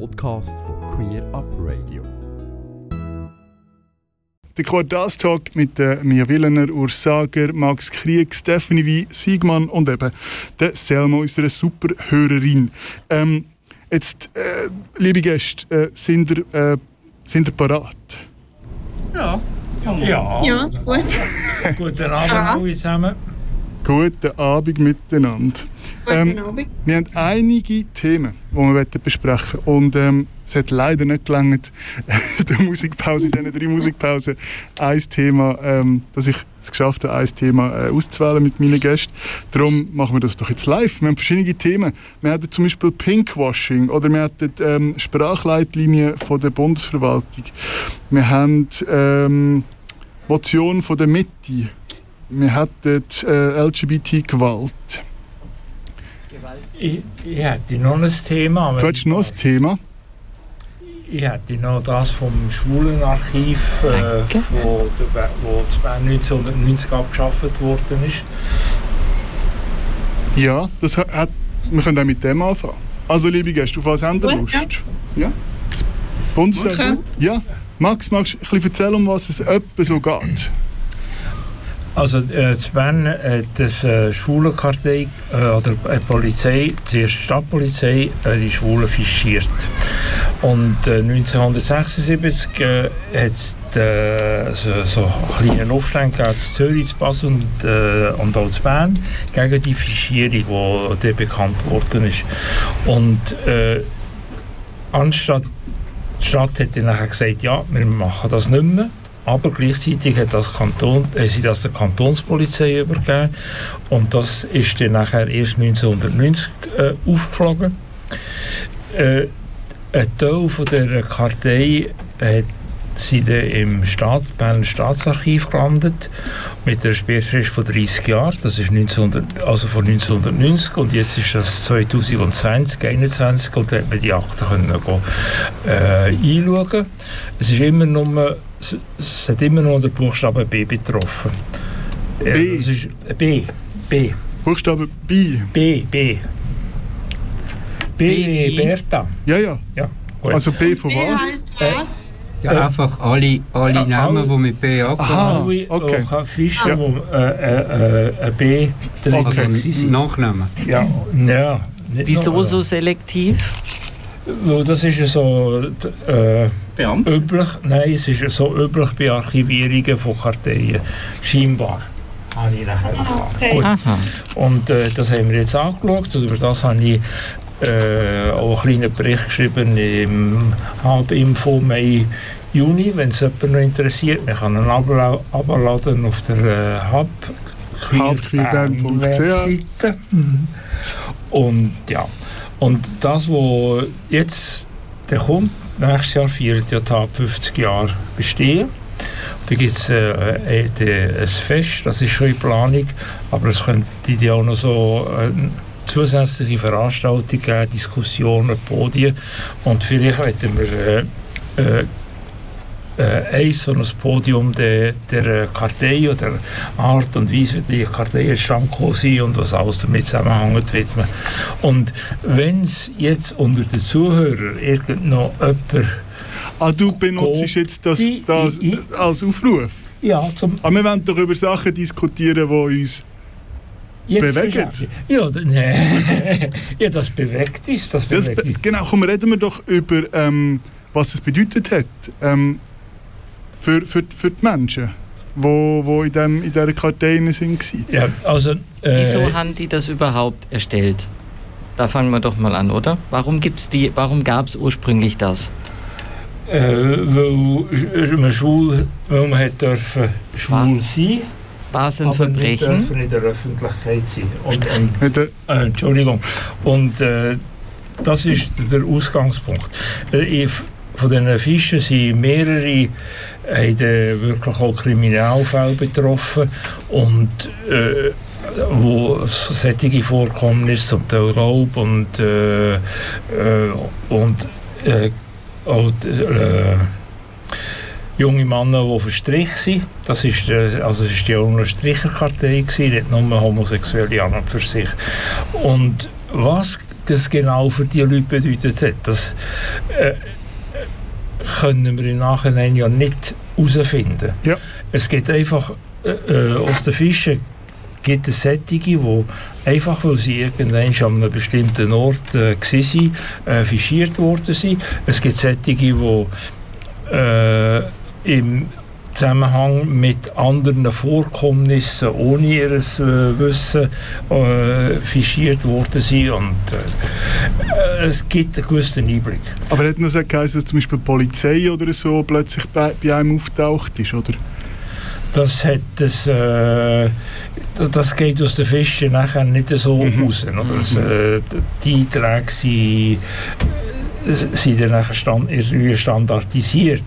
Podcast von Queer Up Radio. Der Quartalstalk mit Mia Willener, Urs Sager, Max Krieg, Stephanie Wie, Siegmann und eben der Selma, unserer Superhörerin. Ähm, jetzt, äh, liebe Gäste, äh, sind ihr, äh, sind ihr parat? Ja. Ja, Ja, gut. guten Abend Ja. alle zusammen. Guten Abend miteinander. Ähm. Wir haben einige Themen, die wir wollen besprechen Und ähm, es hat leider nicht gelangt, der Musikpause, in diesen drei Musikpausen, ein Thema, ähm, dass ich es geschafft habe, ein Thema äh, auszuwählen mit meinen Gästen. Darum machen wir das doch jetzt live. Wir haben verschiedene Themen. Wir hatten zum Beispiel Pinkwashing oder wir hatten ähm, Sprachleitlinien von der Bundesverwaltung. Wir haben ähm, Motion von der Mitte. Wir hatten äh, LGBT-Gewalt. Hätte noch ein Thema. Du hast noch ein Thema. Ich hätte noch das vom Schwulenarchiv, äh, wo, der, wo das Bern 1990 abgeschafft worden ist. Ja, das hat, hat, wir können auch mit dem anfangen. Also, liebe Gäste, auf was haben Gut, Lust? ja. Ja? Das Bundesrat? Ja. Max, magst du ein bisschen erzählen, um was es etwa so geht? Also äh, zu Bern hat das äh, Schwulenkartei äh, oder äh, Polizei, zuerst Stadtpolizei, äh, die Schwulen fischiert. Und äh, 1976 äh, hat es äh, so, so einen kleinen Aufstand gegeben in Zürich, in Basel und, äh, und auch in Bern gegen die Fischierung, die bekannt worden ist. Und äh, anstatt die Stadt hat dann gesagt, ja, wir machen das nicht mehr. Aber gleichzeitig hat das Kanton, äh, sie das der Kantonspolizei übergeben. Und das ist dann nachher erst 1990 äh, aufgeflogen. Äh, ein Teil von der Kartei hat sie dann im Staat, Berner Staatsarchiv gelandet mit einer Sperrfrist von 30 Jahren. Das ist 1900, also von 1990 und jetzt ist das 2020, 2021 und da hat man die Akten können äh, einschauen. Es ist immer nur, es, es hat immer nur der Buchstabe B betroffen. B? Äh, das ist, äh, B, B, Buchstabe B. B, B. B, B. Bertha. Ja, ja. Ja, gut. Also B von B was? heißt was? Ja, einfach alle, alle Ja, Namen, die mit B anfangen. Alle okay. okay. Fische, Ja. wo äh, äh, äh, ein B drin Okay. Also Nachnamen. Ja, ja. nicht Wieso nur, so selektiv? Das ist ja so äh, üblich, nein, es ist ja so üblich bei Archivierungen von Karteien. Scheinbar. Habe ich nachher erfahren. Okay. Und äh, das haben wir jetzt angeschaut und über das habe ich äh, auch einen kleinen Bericht geschrieben im Halbinfo Mai, Juni, wenn es jemand noch interessiert. Man kann ihn abla- abladen auf der äh, Hub. Webseite. Und ja, und das, was jetzt der kommt, nächstes Jahr feiert ja Tag 50 Jahre bestehen. Da gibt es äh, äh, äh, ein Fest, das ist schon in Planung, aber es könnte ja auch noch so äh, zusätzliche Veranstaltungen geben, Diskussionen, Podien und vielleicht hätten wir äh, ein so ein Podium der, der äh, Kartei oder Art und Weise, wie die Kartei entstanden sind und was alles damit zusammenhängt, widmen. Und wenn es jetzt unter den Zuhörern irgend noch jemand Ah, du benutzt jetzt das, das I- I- als Aufruf. ja, zum Aber wir wollen doch über Sachen diskutieren, die uns jetzt Bewegt? Ja, nee. ja, das bewegt ist. Das Das, bewegt be- ist. genau, komm, reden wir doch über, ähm, was es bedeutet hat ähm, für, für, für die Menschen, die wo, wo in, dem, in dieser Kartei waren. Ja, also, äh, Wieso haben die das überhaupt erstellt? Da fangen wir doch mal an, oder? Warum gibt's die? Warum gab es ursprünglich das? äh, weil man schwul, weil man hat dürfen schwul sein, War es ein aber nicht Verbrechen? in der Öffentlichkeit sein. Und, und der, Äh, Entschuldigung. Und äh, das ist der Ausgangspunkt. Äh, ich- von diesen Fischen sind mehrere haben wirklich auch Kriminalfälle betroffen und äh, wo solche Vorkommnisse, zum Teil Raub und, äh, äh, und äh, auch äh, junge Männer, die verstrichen sind. Das ist, äh, also es ist die auch Stricherkartei, nicht nur Homosexuelle an und für sich. Und was das genau für die Leute bedeutet hat. Das äh, können wir im Nachhinein ja nicht herausfinden. Ja. Es gibt einfach äh, äh, aus den Fischen gibt es Sättige, die einfach, weil sie irgendwann an einem bestimmten Ort äh, waren, äh, fischiert worden sind. Es gibt Sättige, die äh, im Zusammenhang mit anderen Vorkommnissen ohne ihr äh, Wissen äh, fischiert worden sind und äh, es gibt einen gewissen Einblick. Aber hat so geheißen, dass zum Beispiel die Polizei oder so plötzlich bei, bei einem auftaucht ist, oder? Das, hat das, äh, das geht aus den Fischen nachher nicht so Mhm. raus. Oder? Das, äh, die Einträge sind, äh, sind dann nachher stand, irgendwie standardisiert.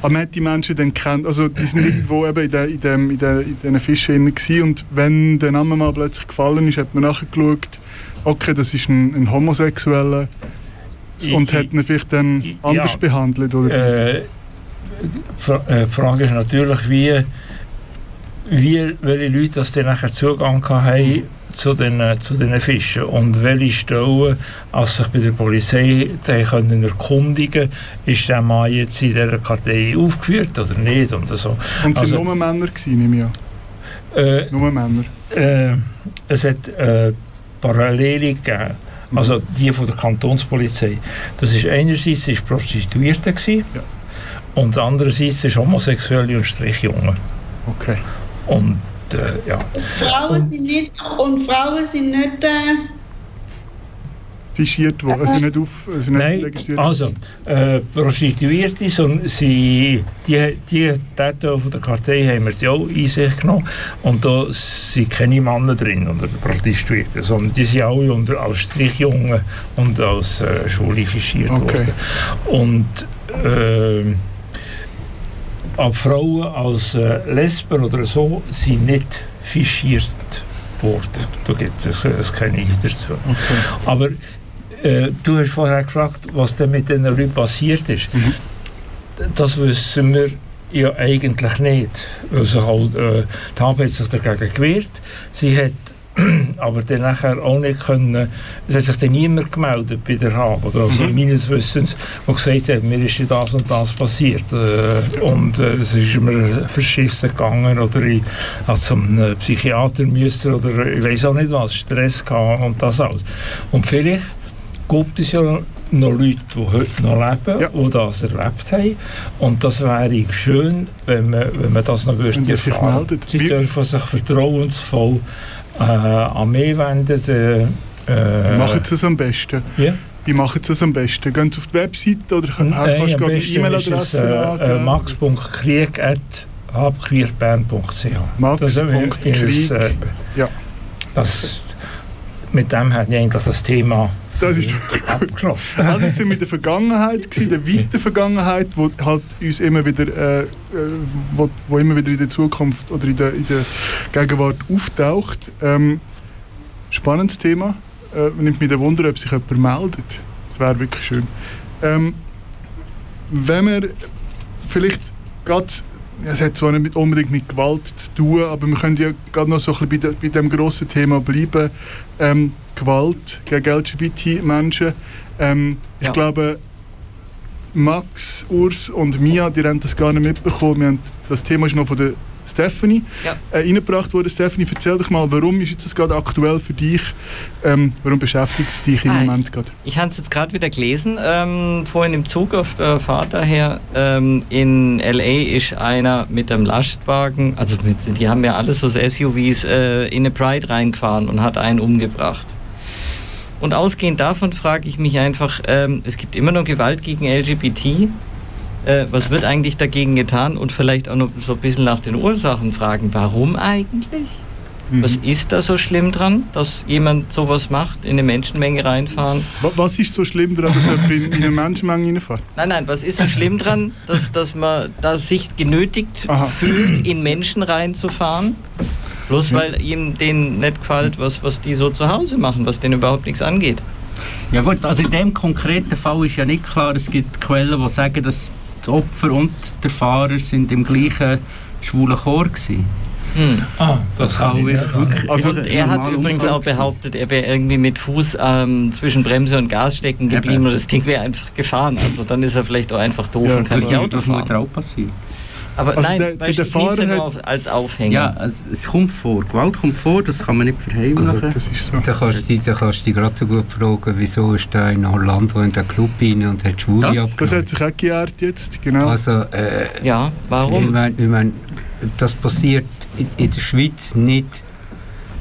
Aber man hat die Menschen dann kennt, also die sind irgendwo eben in, der, in, dem, in, der, in diesen Fischen gewesen und wenn der Name mal plötzlich gefallen ist, hat man nachgeschaut, okay, das ist ein, ein Homosexueller und hat ihn vielleicht dann anders ja. behandelt, oder? Äh, Fra- äh, die Frage ist natürlich, wie, wie welche Leute das dann nachher Zugang haben zu den, äh, zu den Fischen und welche Stellen, als sich bei der Polizei können erkundigen ist der Mann jetzt in dieser Kartei aufgeführt oder nicht und so. und es also- sind nur Männer gewesen, nehme ich an. Äh, Nur Männer. äh, es hat äh, Parallele gegeben. Also die von der Kantonspolizei. Das ist einerseits ist Prostituierte gewesen, Ja. und andererseits ist Homosexuelle und Strichjunge. Okay. Und äh, ja, Frauen sind nicht, und Frauen sind nicht, äh, Fischiert worden, also nicht, auf, also nicht Nein, registriert. also äh, Prostituierte, so, sie, die, die Täter von der Kartei haben wir die auch in sich genommen und da sind keine Männer drin unter den Prostituierten, sondern die sind alle unter, als Strichjungen und als äh, Schwule fischiert Okay. worden. Und äh, auch Frauen als äh, Lesben oder so sind nicht fischiert worden. Da gibt es äh, keine dazu. Okay. Aber äh, du hast vorher gefragt, was denn mit den Leuten passiert ist. Mhm. Das wissen wir ja eigentlich nicht. Also halt, äh, die HAB hat sich dagegen gewehrt. Sie hat aber dann nachher auch nicht können, es hat sich dann niemand gemeldet bei der HAB, oder also Mhm. meines Wissens, der gesagt hat, mir ist das und das passiert äh, und äh, es ist mir verschissen gegangen oder ich habe zum äh, Psychiater müssen oder ich weiß auch nicht was, Stress gehabt und das alles. Und vielleicht gibt es ja noch Leute, die heute noch leben, Ja. die das erlebt haben. Und das wäre schön, wenn man, wenn man das noch Wenn würde die sich erfahren. meldet. Sie dürfen sich vertrauensvoll äh, an mich wenden. Äh, äh, machen sie es am besten? Ja. Wie machen sie es am besten? Gehen sie auf die Webseite oder kannst du gerade eine E-Mail-Adresse äh, äh, max.krieg.habqueerbern.ch Max.krieg. äh, Ja. das, mit dem hat ich eigentlich das Thema Das ist abgeschlossen. Also jetzt sind wir in der Vergangenheit, gewesen, der weiten Vergangenheit, wo halt uns immer wieder, äh, äh, wo, wo immer wieder in der Zukunft oder in der, in der Gegenwart auftaucht. Ähm, spannendes Thema. Äh, nimmt mich der Wunder, ob sich jemand meldet. Das wäre wirklich schön. Ähm, wenn wir vielleicht gerade, es hat zwar nicht unbedingt mit Gewalt zu tun, aber wir können ja gerade noch so ein bisschen bei, de, bei dem grossen Thema bleiben. Ähm, Gewalt gegen LGBT-Menschen. Ähm, Ich Ja. glaube, Max, Urs und Mia, die haben das gar nicht mitbekommen. Haben, das Thema ist noch von der Stephanie Ja. äh, reingebracht worden. Stephanie, erzähl doch mal, warum ist jetzt das gerade aktuell für dich? Ähm, warum beschäftigt es dich im Ah, Moment gerade? Ich habe es jetzt gerade wieder gelesen, ähm, vorhin im Zug auf der Fahrt daher. Ähm, in L.A. ist einer mit einem Lastwagen, also mit, die haben ja alles so SUVs, äh, in eine Pride reingefahren und hat einen umgebracht. Und ausgehend davon frage ich mich einfach, ähm, es gibt immer noch Gewalt gegen LGBT. Äh, was wird eigentlich dagegen getan? Und vielleicht auch noch so ein bisschen nach den Ursachen fragen, warum eigentlich? Mhm. Was ist da so schlimm dran, dass jemand sowas macht, in eine Menschenmenge reinfahren? Wa- Was ist so schlimm daran, dass jemand in, in eine Menschenmenge reinfährt? Nein, nein, was ist so schlimm dran, dass, dass man da sich genötigt Aha. fühlt, in Menschen reinzufahren? Bloß Ja. weil ihm denen nicht gefällt, was, was die so zu Hause machen, was denen überhaupt nichts angeht. Ja gut, also in dem konkreten Fall ist ja nicht klar, es gibt Quellen, die sagen, dass das Opfer und der Fahrer sind im gleichen schwulen Chor waren. Hm. Ah, das, Das kann ich wirklich- Also, Und er hat übrigens auch behauptet, er wäre irgendwie mit Fuß ähm, zwischen Bremse und Gas stecken geblieben Eben. und das Ding wäre einfach gefahren. Also dann ist er vielleicht auch einfach doof Ja, und kann Das nicht Auto das fahren. Mutter auch passiert. Aber Also nein, der- der- weißt, der ich ja Fahrer hat- auf, als Aufhänger. Ja, es, es kommt vor. Gewalt kommt vor, das kann man nicht verheimlichen. Also, das ist so. Da kannst du dich- da kannst du dich gerade so gut fragen, wieso ist da in Orlando in den Club rein und hat Schwule Das- Das abgenommen. hat sich auch geehrt jetzt, genau. Also, äh, Ja, ich warum? meine, ich mein, das passiert in, in der Schweiz nicht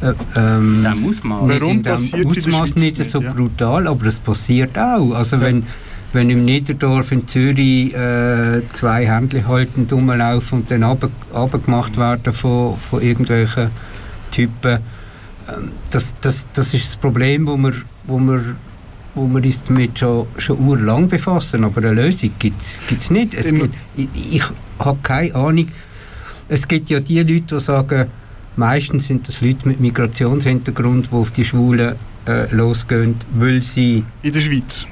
äh, ähm, Der. Warum dem passiert's in der Ausmaß Schweiz nicht nicht, so ja? brutal, aber es passiert auch. Also Ja. wenn, wenn im Niederdorf in Zürich äh, zwei Händchen halten, rumlaufen und dann runtergemacht werden von, von irgendwelchen Typen, ähm, das, das, das ist das Problem, wo wir, wo wir, wo wir uns damit schon, schon urlang befassen, aber eine Lösung gibt es nicht. Es gibt, ich ich habe keine Ahnung. Es gibt ja die Leute, die sagen, meistens sind das Leute mit Migrationshintergrund, die auf die Schwulen äh, losgehen, weil sie, In der Schweiz.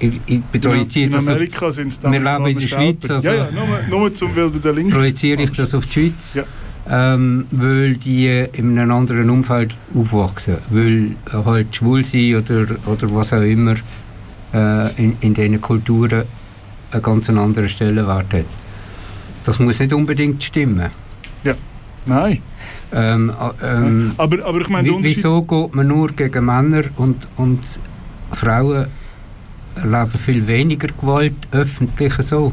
Ich, projiziere in das auf, Amerika sind es Wir leben in der Schweiz, also- Ja, ja, nur, nur zum Weil du der Link projiziere ich das auf die Schweiz, Ja. ähm, weil die in einem anderen Umfeld aufwachsen, weil halt schwul sein oder, oder was auch immer äh, in, in diesen Kulturen einen ganz anderen Stellenwert hat. Das muss nicht unbedingt stimmen. Nein. Ähm, äh, ähm, Aber, aber ich meine, wieso geht man nur gegen Männer und, und Frauen erleben viel weniger Gewalt öffentlich so?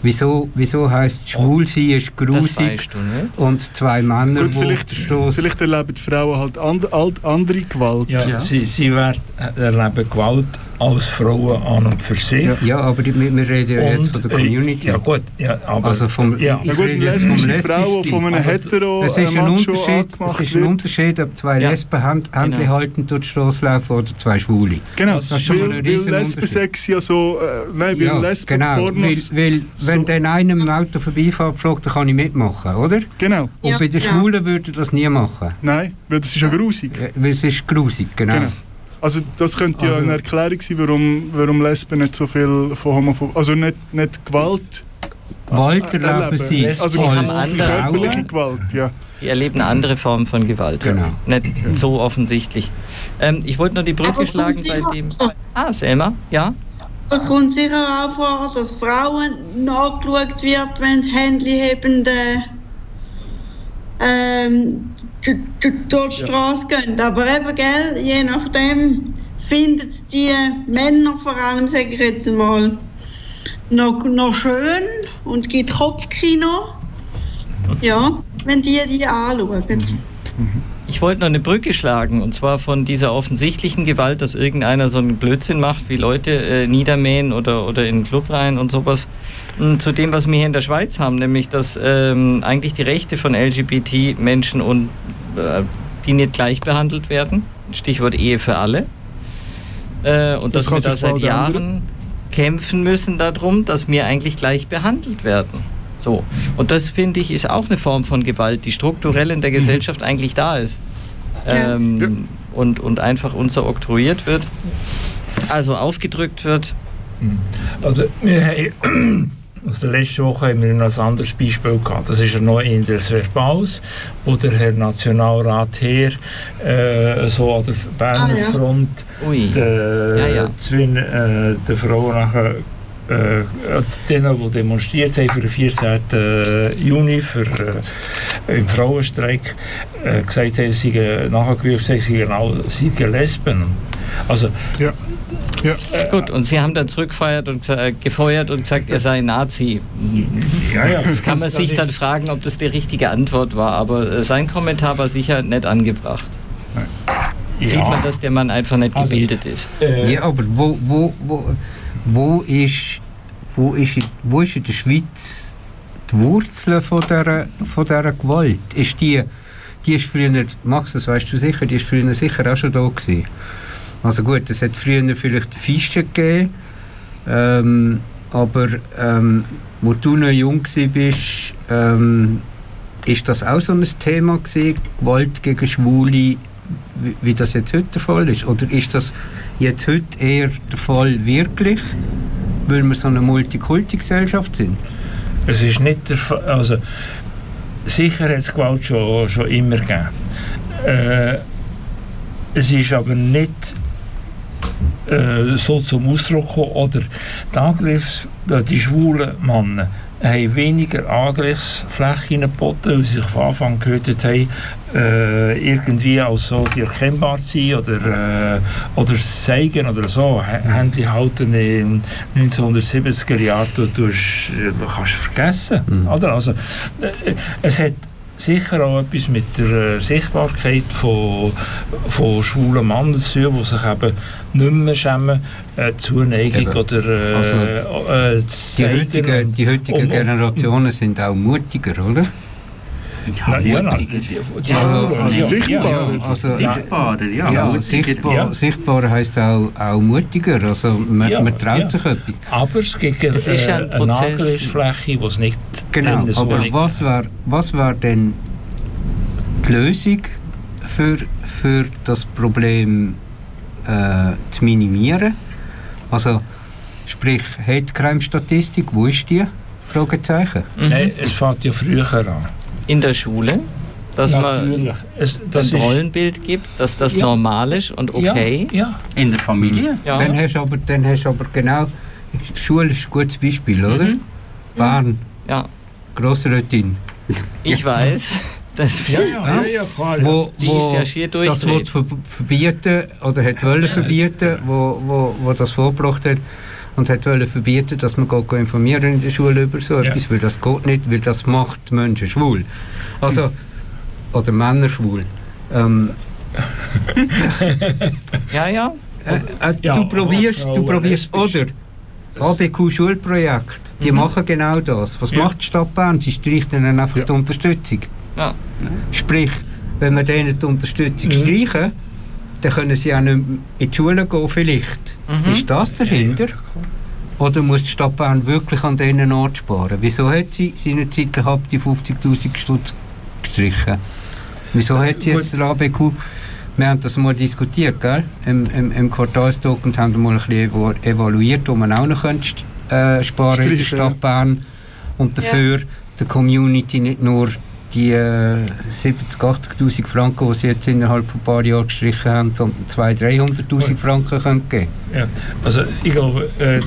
Wieso, wieso heisst schwul sein ist grusig weißt du, und zwei Männer, Gut, vielleicht, vielleicht erleben die Frauen halt and, alt, andere Gewalt. Ja, Ja. Sie, sie werden, erleben Gewalt als Frauen an und für sich. Ja. Ja, aber die, wir, reden ja jetzt von der äh, Community. Ja gut, ja, aber Also vom, ja. ich Na gut, rede jetzt vom Frau, von einem hetero Es äh, ist ein Macho Unterschied, es ist ein. Unterschied, ob zwei Ja. Lesben Hand, Händchen Genau. halten durch die Straße laufen oder zwei Schwule. Genau, Das ist schon mal weil, ein weil riesen Lesbensex ja so... Äh, nein, weil Ja, Lesben genau. Weil, Pornos... weil so- wenn dann einer im Auto vorbeifährt, fragt, dann kann ich mitmachen, oder? Genau. Und Ja, bei den ja. Schwulen würde das nie machen. Nein, weil das ist ja grusig. Äh, Weil es ist grusig, genau. Genau. Also das könnte ja Also- eine Erklärung sein, warum, warum Lesben nicht so viel von Homophob... Also nicht, nicht Gewalt Gewalt äh, erleben sie Also haben als andere körperliche Frauen. Gewalt, ja. Die erleben eine andere Formen von Gewalt. Genau. Nicht so offensichtlich. Ähm, ich wollte nur die Brücke Aber schlagen bei dem. Ah, Selma, ja? Es kommt sicher auch vor, dass Frauen nachgeschaut wird, wenn sie Handyhebende ähm, d- d- durch die Straße gehen. Aber eben, gell, je nachdem findet es die Männer vor allem, sage ich jetzt mal, noch, noch schön und gibt Kopfkino. Ja, wenn die die anschauen. Ich wollte noch eine Brücke schlagen und zwar von dieser offensichtlichen Gewalt, dass irgendeiner so einen Blödsinn macht, wie Leute äh, niedermähen oder, oder in den Club rein und sowas, zu dem, was wir hier in der Schweiz haben, nämlich dass ähm, eigentlich die Rechte von LGBT-Menschen und äh, die nicht gleich behandelt werden. Stichwort Ehe für alle. Äh, und Das dass wir da seit Jahren ändern. kämpfen müssen darum, dass wir eigentlich gleich behandelt werden. So. Und das finde ich ist auch eine Form von Gewalt, die strukturell in der Gesellschaft eigentlich da ist. Ähm, Ja. und, und einfach unser oktroyiert wird, also aufgedrückt wird. Also, wir haben, also letzte Woche haben wir noch ein anderes Beispiel gehabt. Das ist ja noch in der Verbals, wo der Herr Nationalrat Heer äh, so an der Berner Ah, ja. Front Ui. der, Ja, ja. Zwischen, äh, der Frauen nachher äh, denen, die demonstriert haben für den 14. Juni für, äh, im Frauenstreik, äh, gesagt haben, sie seien nachgerufen sie seien Lesben. Also, Ja. Ja. Gut, und Sie haben dann zurückgefeuert und, äh, gefeuert und gesagt, er sei Nazi. ja, ja. Das kann man das sich dann fragen, ob das die richtige Antwort war, aber äh, sein Kommentar war sicher nicht angebracht. Sieht ja. man, dass der Mann einfach nicht Also- gebildet ist. Äh, Ja, aber wo, wo, wo, wo, ist, wo, ist, in- wo ist in der Schweiz die Wurzel von dieser, von dieser Gewalt? Ist die, die ist früher, Max, das weißt du sicher, die ist früher sicher auch schon da gewesen. Also gut, es hat früher vielleicht Fische gegeben, ähm, aber ähm, wo du noch jung warst, ähm, ist das auch so ein Thema gewesen, Gewalt gegen Schwule, wie, das jetzt heute der Fall ist? Oder ist das jetzt heute eher der Fall wirklich, weil wir so eine Multikulti-Gesellschaft sind? Es ist nicht der Fall, also sicher hat es Gewalt schon, schon immer gegeben. Äh, es ist aber nicht so zum Ausdruck gekommen, oder die, Angriffs, die schwulen Männer haben weniger Angriffsflächen geboten, weil sie sich von Anfang an gehört haben, äh, irgendwie als so die erkennbar sein oder, äh, oder zeigen oder so. H- Haben die halt in den 1970er Jahren, du, du, kannst vergessen. Oder? Also, äh, es hat sicher auch etwas mit der äh, Sichtbarkeit von, von schwulen Männern zu tun, die sich eben nicht mehr schämen, äh, Zuneigung Eben. oder äh, Also, äh, zu Die heutigen, die heutigen und- Generationen sind auch mutiger, oder? Ja, die Also, ja, sichtbarer. ja, Also, Sichtbarer, ja. Ja, mutiger. sichtbar, ja. sichtbar heisst auch, auch mutiger. Also man, Ja, man traut ja. sich etwas. Aber es gibt äh, Es ist ein eine. Angriffsfläche, die es nicht Genau, so aber liegt. was wäre was wär denn die Lösung für, für das Problem äh, zu minimieren? Also sprich, Hate-Crime-Statistik, wo ist die? Fragezeichen. Nein, es fängt ja früher an. In der Schule, dass man Natürlich. Es, das ein Rollenbild gibt, dass das Ja. normal ist und okay. Ja, ja. In der Familie? Ja. Dann, hast du aber, dann hast du aber genau, Schule ist ein gutes Beispiel, oder? Mhm. Bern, Ja, Grossrätin. ich weiß. Das Ja, ja, ja, ja, klar. Wo, wo das ver- verbieten oder hat wollen verbieten, wo, wo, wo das vorgebracht hat und hat wollen verbieten, dass man geht informieren in der Schule über so Ja. etwas, weil das geht nicht, weil das macht Menschen schwul. Also, oder Männer schwul. Ähm, Ja, ja. äh, äh, Ja, du probierst, du probierst, oder? ABQ-Schulprojekt, die machen genau das. Was Ja. macht die Stadt Bern? Sie streicht ihnen einfach Ja. die Unterstützung. Ja. Sprich, wenn wir denen die Unterstützung Mhm. streichen, dann können sie auch nicht mehr in die Schule gehen vielleicht. Mhm. Ist das dahinter? Oder muss die Stadt Bern wirklich an diesen Ort sparen? Wieso hat sie seinerzeit gehabt die 50'000 Stutz gestrichen? Wieso hat sie jetzt der ABQ... Wir haben das mal diskutiert, gell? Im, im, im Quartalstalk und haben mal ein bisschen evalu- evaluiert, wo man auch noch könnte, äh, sparen in der. Stadt Bern und dafür der Community nicht nur die äh, 70.000, 80'000 Franken, die sie jetzt innerhalb von ein paar Jahren gestrichen haben, sondern 200'000, 300'000 Franken können geben. Ja, also ich glaube, äh,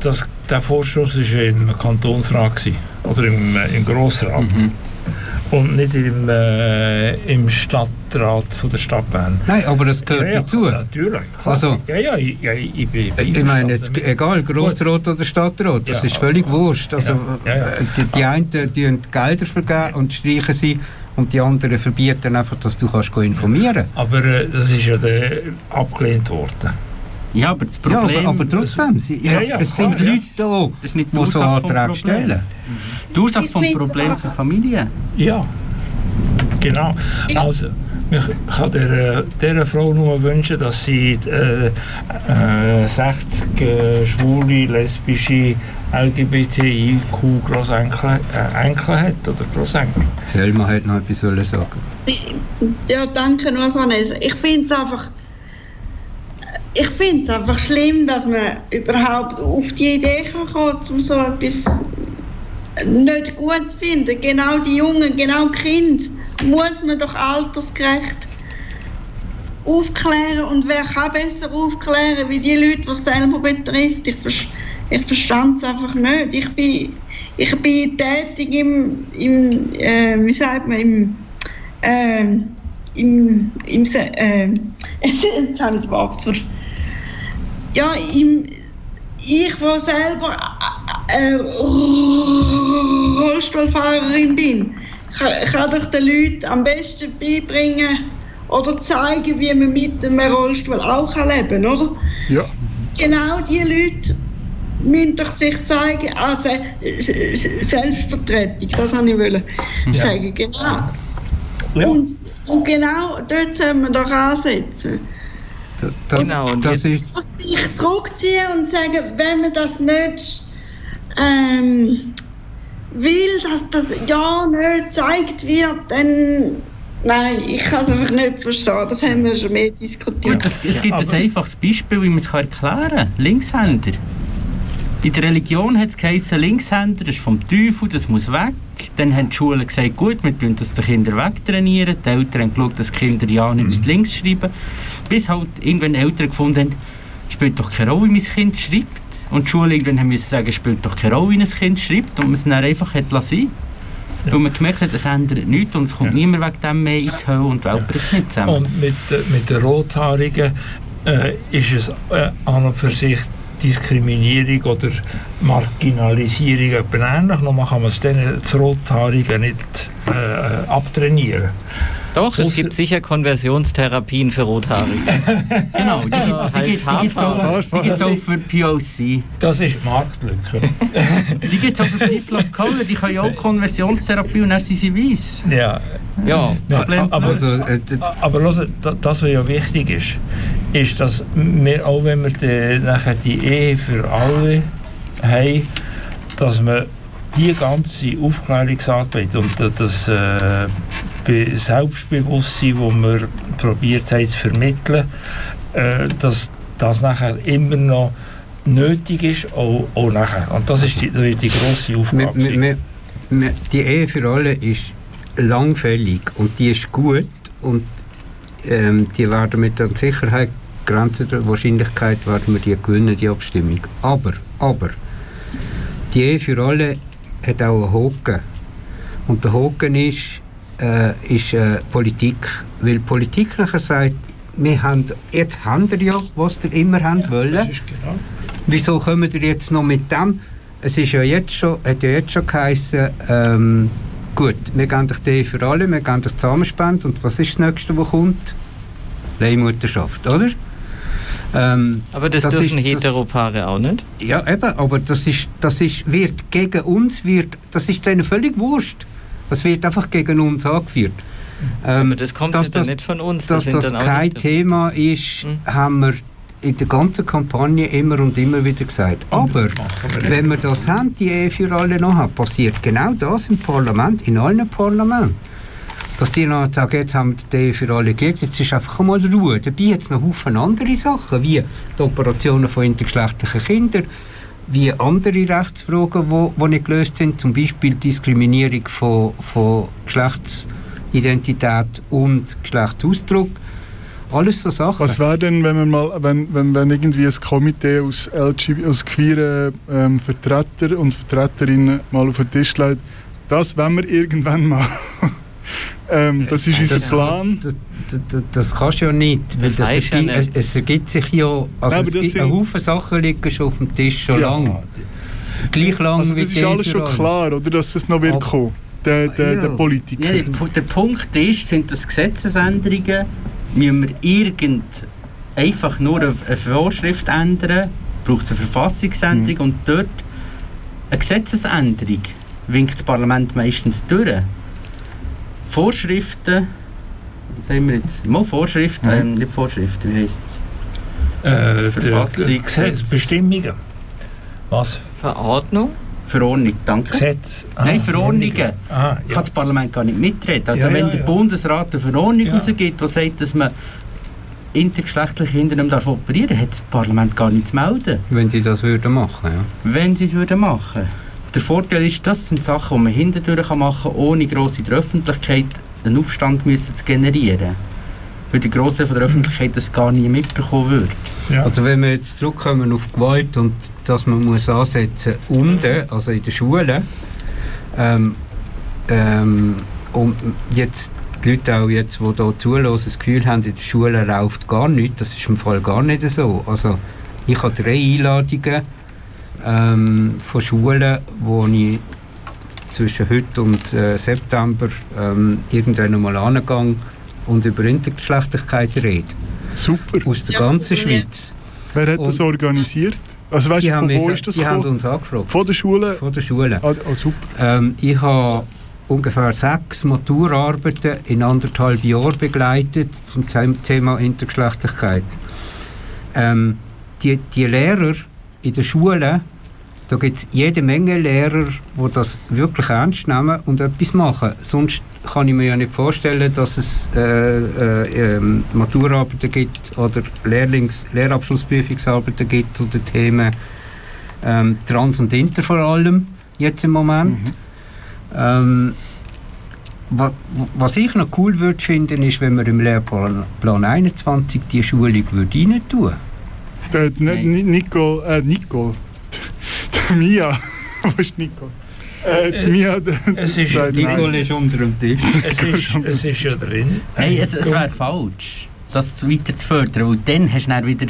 das, der Vorschuss war im Kantonsrat gewesen, oder im, äh, im Grossrat. Mhm. und nicht im, äh, im Stadtrat von der Stadt Bern. Nein, aber das gehört ja, ja, dazu. Natürlich. Klar. Also- ja, ja, ich, ja, ich, ich Ich meine, jetzt, egal, Grossrat oder Stadtrat, das Ja, ist völlig wurscht. Also, Ja, ja, ja. Die, die einen die Gelder vergeben und streichen sie und die anderen verbieten einfach, dass du kannst informieren mit. Aber äh, das ist ja abgelehnt worden. Ja, aber das Ja, Problem... aber, aber trotzdem, sie, Ja, ja, ja, es klar, sind ja. Leute da, Das ist nicht die die so Anträge Problem. stellen. Die Ursache Ich vom Problem auch- zur Familie. Ja, genau. Also, ich kann der, äh, dieser Frau nur wünschen, dass sie äh, äh, 60 äh, schwule, lesbische, LGBTIQ Grossenkel äh, Enkel hat oder Grossenkel. Selma hat noch etwas wollen sagen. Ja, danke, nur Vanessa. Ich finde es einfach. Ich finde es einfach schlimm, dass man überhaupt auf die Idee kann kommen um so etwas nicht gut finden. Genau die Jungen, genau die Kinder muss man doch altersgerecht aufklären. Und wer kann besser aufklären, wie die Leute, die es selber betrifft? Ich, ich verstand es einfach nicht. Ich bin, ich bin tätig im, im äh, wie sagt man, im ähm, im, im ähm, jetzt habe ich das Wort ja, im, ich, wo selber äh, Rollstuhlfahrerin bin, kann, kann doch den Leuten am besten beibringen oder zeigen, wie man mit einem Rollstuhl auch leben kann, oder? Ja. Genau die Leute müssen doch sich zeigen, also Selbstvertretung, das wollte ich wollen sagen, genau. Ja. Und, und genau dort sollen wir doch ansetzen. Da- Das, Genau, und das jetzt- ist, Und sich zurückziehen und sagen, wenn man das nicht ähm, will, dass das ja nicht gezeigt wird, dann. Nein, ich kann es einfach nicht verstehen. Das haben wir schon mehr diskutiert. Gut, es, es gibt aber- ein einfaches Beispiel, wie man es erklären kann. Linkshänder. In der Religion hat es geheißen, Linkshänder, das ist vom Teufel, das muss weg. Dann haben die Schulen gesagt, gut, wir tun das den Kindern wegtrainieren. Die Eltern haben geschaut, dass die Kinder ja nicht mit links schreiben. Bis halt irgendwann Eltern gefunden haben, spielt doch keine Rolle, wie mein Kind schreibt. Und die Schule irgendwann haben müssen sagen, spielt doch keine Rolle, wie ein Kind schreibt. Und man es dann einfach hat lassen. Weil man gemerkt hat, es ändert nichts und es kommt niemand wegen dem mehr in die Höhe und die Welt bricht nicht zusammen. Und mit, äh, mit den Rothaarigen äh, ist es äh, an und für sich Diskriminierung oder Marginalisierung etwas ähnlich. Nur kann man es dann das Rothaarige nicht äh, abtrainieren. Doch, es gibt sicher Konversionstherapien für Rothaarige. Genau, die, Ja, die, halt die, die gibt es auch, für POC. Das ist Marktlücke. Die gibt es auch für People of Color, die können ja auch Konversionstherapie und dann sind sie weiss. ja. Ja, Ja, Problem- aber, Also, äh, aber da- das, was ja wichtig ist, ist, dass wir, auch wenn wir die, nachher die Ehe für alle haben, dass man die ganze Aufklärungsarbeit und das- äh, Selbstbewusstsein, das wir probiert haben zu vermitteln, äh, dass das nachher immer noch nötig ist, auch, auch nachher. Und das ist die, die, grosse Aufgabe. wir, sein. wir, wir, die Ehe für alle ist langfällig und die ist gut und ähm, die werden mit der Sicherheit Grenzen der Wahrscheinlichkeit werden wir die gewinnen, die Abstimmung. Aber, aber, die Ehe für alle hat auch einen Haken. Und der Haken ist, äh, ist äh, Politik. Weil Politik nachher sagt, wir haben, jetzt haben wir ja, was ihr immer habt wollen. Das ist genau. Wieso kommen wir jetzt noch mit dem? Es ist ja jetzt schon, hat ja jetzt schon geheißen, ähm, gut, wir geben dich die für alle, wir geben dich Zusammenspende und was ist das nächste, was kommt? Leihmutterschaft, oder? Ähm, aber das, Das dürfen ist- das- Heteropaare auch nicht. ja, eben, aber das ist, das ist, wird gegen uns, wird, das ist denen völlig wurscht. Das wird einfach gegen uns angeführt. Ähm, aber das kommt dass ja dann das- nicht von uns. dass sind das dann auch kein nicht- Thema ist, Mhm. haben wir in der ganzen Kampagne immer und immer wieder gesagt. Aber wenn wir das haben, die Ehe für alle noch haben, passiert genau das im Parlament, in allen Parlamenten. Dass die noch sagen, jetzt haben wir die Ehe für alle gekriegt, jetzt ist einfach mal Ruhe. Dabei hat es noch Haufen andere Sachen, wie die Operationen von intergeschlechtlichen Kindern, wie andere Rechtsfragen, die nicht gelöst sind, zum Beispiel Diskriminierung von, von Geschlechtsidentität und Geschlechtsausdruck. Alles so Sachen. Was wäre denn, wenn, wir mal, wenn, wenn, wenn irgendwie ein Komitee aus, aus queeren ähm, Vertreter und Vertreterinnen mal auf den Tisch legt? Das wollen wir irgendwann mal. ähm, das ist unser Das, Plan. das, das, das kannst du ja nicht, weil Das das weisst ja nicht. es, es ergibt sich ja, also Nein, es gibt ein Haufen Sachen liegen schon auf dem Tisch schon Ja. lange. Gleich lang Also wie das ist alles schon alle. klar, oder? Dass das noch wird Aber- kommen. Der, der, Ja. der Politiker. Ja, der, Pu- der Punkt ist, sind das Gesetzesänderungen, müssen wir irgend einfach nur eine, eine Vorschrift ändern, braucht es eine Verfassungsänderung und dort eine Gesetzesänderung winkt das Parlament meistens durch. Vorschriften, was haben wir jetzt? Mal Vorschriften, Mhm. ähm, nicht Vorschriften, wie heisst es? Äh, Verfassung, Gesetz, Bestimmungen. Was? Verordnung? Verordnung, danke. Gesetz? Ah, Nein, Verordnungen. Ah, kann ja. das Parlament gar nicht mitreden. Also Ja, wenn ja, der ja. Bundesrat eine Verordnung Ja. rausgibt, die sagt, dass man intergeschlechtliche Kinder nicht mehr darf operieren darf, hat das Parlament gar nichts zu melden, Wenn sie das würden machen, ja. wenn sie es würden machen Der Vorteil ist, das sind Sachen, die man hinterdurch machen kann, ohne gross in der Öffentlichkeit einen Aufstand müssen zu generieren. Weil der Großteil von der Öffentlichkeit das gar nie mitbekommen würde. Ja. Also wenn wir jetzt zurückkommen auf Gewalt und dass man muss ansetzen unten, also in den Schulen, ähm, ähm, und jetzt die Leute auch jetzt, die hier zulassen, das Gefühl haben, in den Schulen läuft gar nichts, das ist im Fall gar nicht so. Also ich habe drei Einladungen ähm, von Schulen, wo ich zwischen heute und äh, September ähm, irgendwann mal angegangen und über Intergeschlechtlichkeit rede. Super. Aus der Ja, ganzen ja. Schweiz. Wer hat das Und- organisiert? Also weißt Die du, haben, wo uns- ist das die haben uns angefragt. Von der Schule? Von der Schule. Ah, oh, super. Ähm, ich habe ungefähr sechs Maturarbeiten in anderthalb Jahren begleitet zum The- Thema Intergeschlechtlichkeit. Ähm, die, die Lehrer in den Schulen, da gibt es jede Menge Lehrer, die das wirklich ernst nehmen und etwas machen. Sonst kann ich mir ja nicht vorstellen, dass es äh, äh, ähm, Maturarbeiten gibt oder Lehrlings Lehrabschlussprüfungsarbeiten gibt zu den Themen ähm, Trans und Inter vor allem, jetzt im Moment. Ähm, wa, was ich noch cool würde finden, ist, wenn wir im Lehrplan Plan 21 die Schulung würde rein tun nicht, nicht Nicole, äh, Nicole. Der Mia. Wo ist Nicole? Äh, die Mia, Es ist- nein. Nicole ist unter dem Tisch. Es ist, es ist ja drin. Hey, es, es wäre falsch, das weiter zu fördern, weil dann hast du dann wieder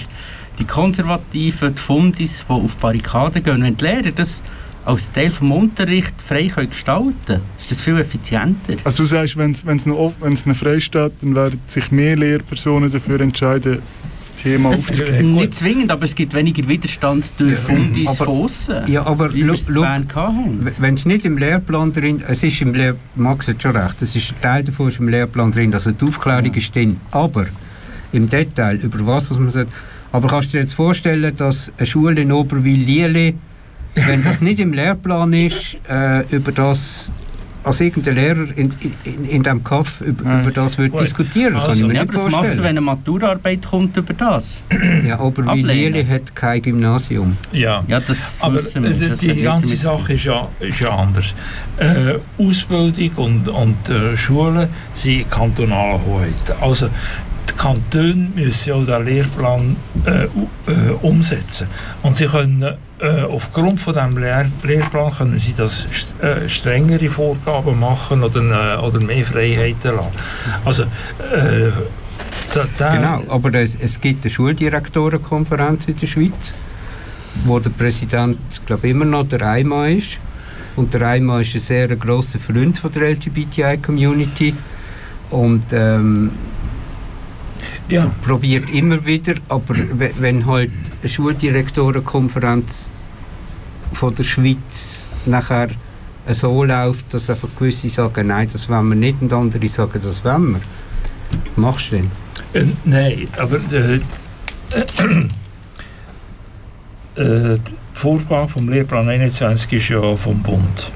die Konservativen, die Fundis, die auf Barrikaden gehen. Wenn die Lehrer das als Teil des Unterrichts frei können gestalten können, ist das viel effizienter. Also du sagst, wenn es noch, wenn's noch frei steht, dann werden sich mehr Lehrpersonen dafür entscheiden, Thema Es ist aufzugreifen. nicht zwingend, aber es gibt weniger Widerstand durch Fundis aber- von aussen, Ja, aber. Wenn es nicht im Lehrplan drin es ist im Lehr Max hat schon recht, es ist ein Teil davon ist im Lehrplan drin, also die Aufklärung ist drin, aber im Detail, über was, was man sagt, aber kannst du dir jetzt vorstellen, dass eine Schule in Oberwil-Liele, wenn das nicht im Lehrplan ist, äh, über das als irgendein Lehrer in, in, in diesem Kaff über, über das würde diskutieren, kann Also, ich mir Ja, nicht aber das macht er, vorstellen. wenn eine Maturarbeit kommt über das. ja, Oberwil-Liele Ablehnen. hat kein Gymnasium. Ja. Ja, das Aber wissen wir. äh, die, Das die hat ganze Sache ist ja, ist ja anders. Äh, Ausbildung und, und äh, Schulen sind kantonale Hoheit. Also die Kantone müssen ja den Lehrplan äh, äh, umsetzen. Und sie können äh, aufgrund von Lehr Lehrplan können sie das st äh, strengere Vorgaben machen oder, äh, oder mehr Freiheiten lassen. Also äh, da, da, Genau, aber es, es gibt eine Schuldirektorenkonferenz in der Schweiz, wo der Präsident, glaube immer noch der Eimann ist. Und der Eimann ist ein sehr grosser Freund von der LGBTI-Community und ähm, ja. probiert immer wieder, aber we- wenn halt eine Schuldirektorenkonferenz von der Schweiz nachher so läuft, dass einfach gewisse sagen, nein, das wollen wir nicht und andere sagen, das wollen wir. Machst du denn? Äh, nein, aber äh, äh, die Vorgabe vom Lehrplan 21 ist ja vom Bund.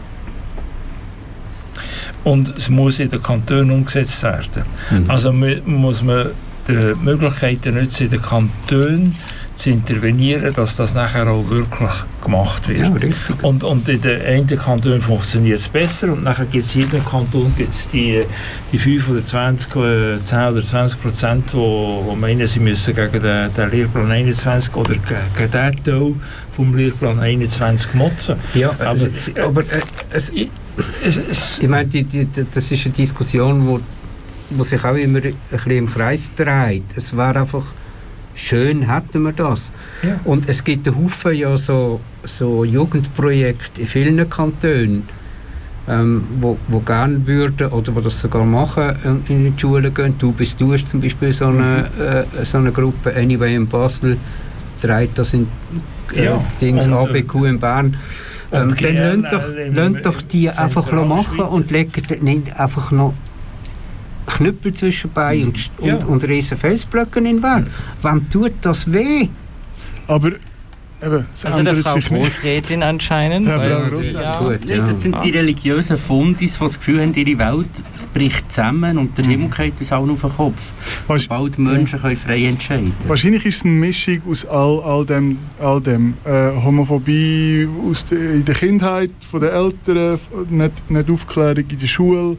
Und es muss in den Kantonen umgesetzt werden. Mhm. Also mu- muss man die Möglichkeiten nutzen, in den Kantonen zu intervenieren, dass das nachher auch wirklich gemacht wird. Ja. Und, und in den einen Kantonen funktioniert es besser und nachher gibt es in jedem Kanton gibt's die, die 5 oder 20, äh, 10 oder 20 Prozent, wo, wo meinen, sie müssen gegen den, den Lehrplan 21 oder ge- gegen den Teil vom Lehrplan 21 motzen. Ja, Aber- aber, es, aber äh, es, Ich, es, es, ich meine, die, die, die- das ist eine Diskussion, wo, wo sich auch immer ein bisschen im Kreis dreht. Es wäre einfach schön, hätten wir das. Ja. Und es gibt einen Haufen ja so, so Jugendprojekte in vielen Kantonen, ähm, wo, wo gerne würden oder wo das sogar machen, ähm, in die Schulen gehen. Du bist du hast zum Beispiel so eine, äh, so eine Gruppe, Anyway in Basel, dreht das in äh, Ja, Dings und, äh, ABQ in Bern. Ähm, dann lasst doch, doch die einfach machen und legt nicht einfach noch Knüppel zwischen Beinen und, st- Ja. und, und riesen Felsblöcke in den Weg. Wem tut das weh? Aber eben, es Also der Frau. Großrätin anscheinend. Ja, weil Frau ja, Gut, ja. das sind die religiösen Fundis, die das Gefühl haben, ihre Welt bricht zusammen und der Himmel geht uns allen auf den Kopf. Weißt- Sobald Menschen können frei entscheiden Wahrscheinlich ist es eine Mischung aus all, all dem. All dem. Äh, Homophobie aus de, in der Kindheit von den Eltern, nicht, nicht Aufklärung in der Schule,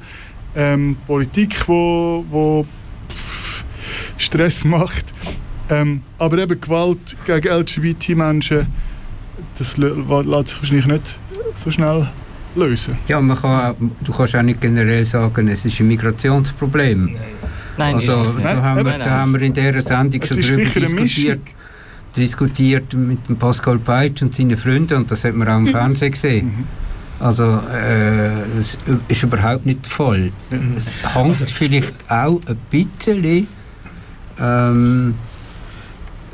ähm, Politik, wo, wo Stress macht. Ähm, aber eben Gewalt gegen LGBT-Menschen, das lässt sich wahrscheinlich nicht so schnell lösen. Ja, man kann, du kannst auch nicht generell sagen, es ist ein Migrationsproblem. Nein, Also ist da, haben wir, da haben wir in dieser Sendung schon eine diskutiert, diskutiert mit dem Pascal Peitsch und seinen Freunden und das hat man auch im Fernsehen gesehen. Mhm. Also äh, das ist überhaupt nicht der Fall. Es hängt vielleicht auch ein bisschen ähm,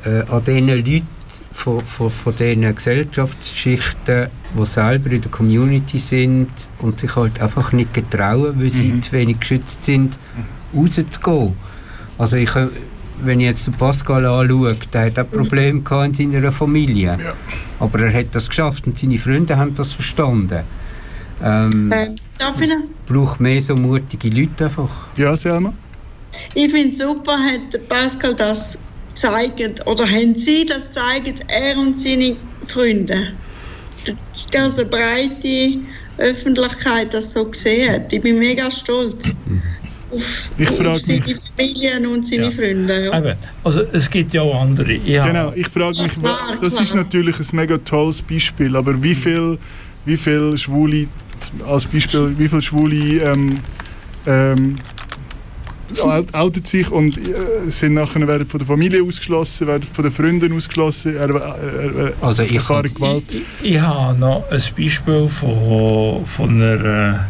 äh, an diesen Leuten von, von, von diesen Gesellschaftsschichten, die selber in der Community sind und sich halt einfach nicht getrauen, weil sie Mhm. zu wenig geschützt sind, rauszugehen. Also ich, wenn ich jetzt den Pascal anschaue, der hat auch Probleme gehabt in seiner Familie. Aber er hat das geschafft und seine Freunde haben das verstanden. Ähm, Ähm, darf ich noch? braucht mehr so mutige Leute einfach. Ja, Selma? Ich finde es super, hat Pascal das gezeigt. Oder haben Sie das gezeigt, er und seine Freunde? dass eine breite Öffentlichkeit das so gesehen hat. Ich bin mega stolz auf, Ich frage auf seine mich- Familien und seine Ja. Freunde. Ja. Eben, also es gibt ja auch andere. Ich habe- Genau, ich frage mich, Ja, klar, das klar. ist natürlich ein mega tolles Beispiel, aber wie viel, wie viel Schwule, als Beispiel, wie viele Schwule ähm, ähm, out- outet sich und äh, sind nachher werden von der Familie ausgeschlossen, werden von den Freunden ausgeschlossen, er, er, er, Also ich Gewalt. Ich, ich habe noch ein Beispiel von, von einer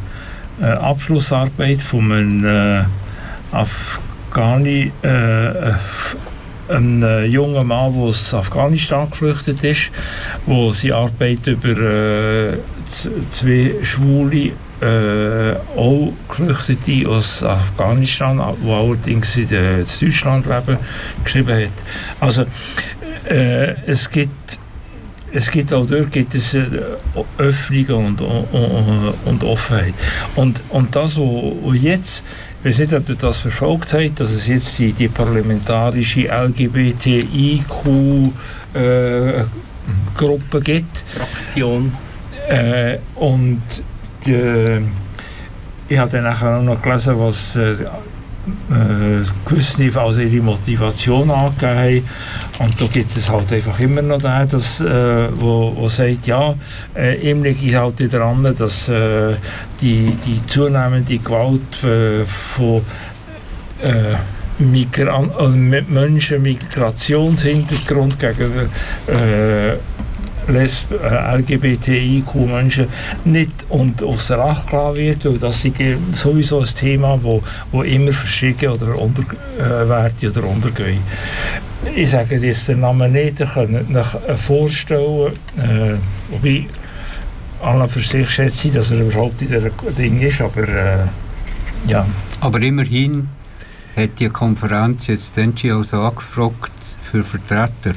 äh, äh, Abschlussarbeit von einem äh, Afghani, äh, äh, ein äh, junger Mann, der aus Afghanistan geflüchtet ist, wo sie Arbeit über äh, zwei Schwule äh, auch Geflüchtete aus Afghanistan, die allerdings in, in Deutschland leben, geschrieben hat. Also äh, es gibt es gibt auch dort gibt es äh, Öffnung und, und, und Offenheit. Und, und das, was jetzt, ich weiß nicht, ob ihr das verfolgt habt, dass es jetzt die, die parlamentarische LGBTIQ-Gruppe gibt. Fraktion. Äh, und die, ich habe dann nachher auch noch gelesen, was äh, äh, gewisse also ihre Motivation angegeben haben. Und da gibt es halt einfach immer noch den, das, äh, wo, wo sagt, ja, äh, ihm liegt halt daran, dass äh, die, die zunehmende Gewalt äh, von äh, Migran mit Menschen mit Migrationshintergrund gegen äh, Lesb äh, LGBTIQ-Menschen nicht und außer Acht gelassen wird, weil das ist sowieso ein Thema, wo, wo immer verschieden oder unter, äh, oder untergehen. Ich sage jetzt den Namen nicht, ihr könnt euch äh, vorstellen, äh, wobei alle für sich schätze, dass er überhaupt in diesem Ding ist, aber äh, ja. Aber immerhin hat die Konferenz jetzt die NGOs angefragt für Vertreter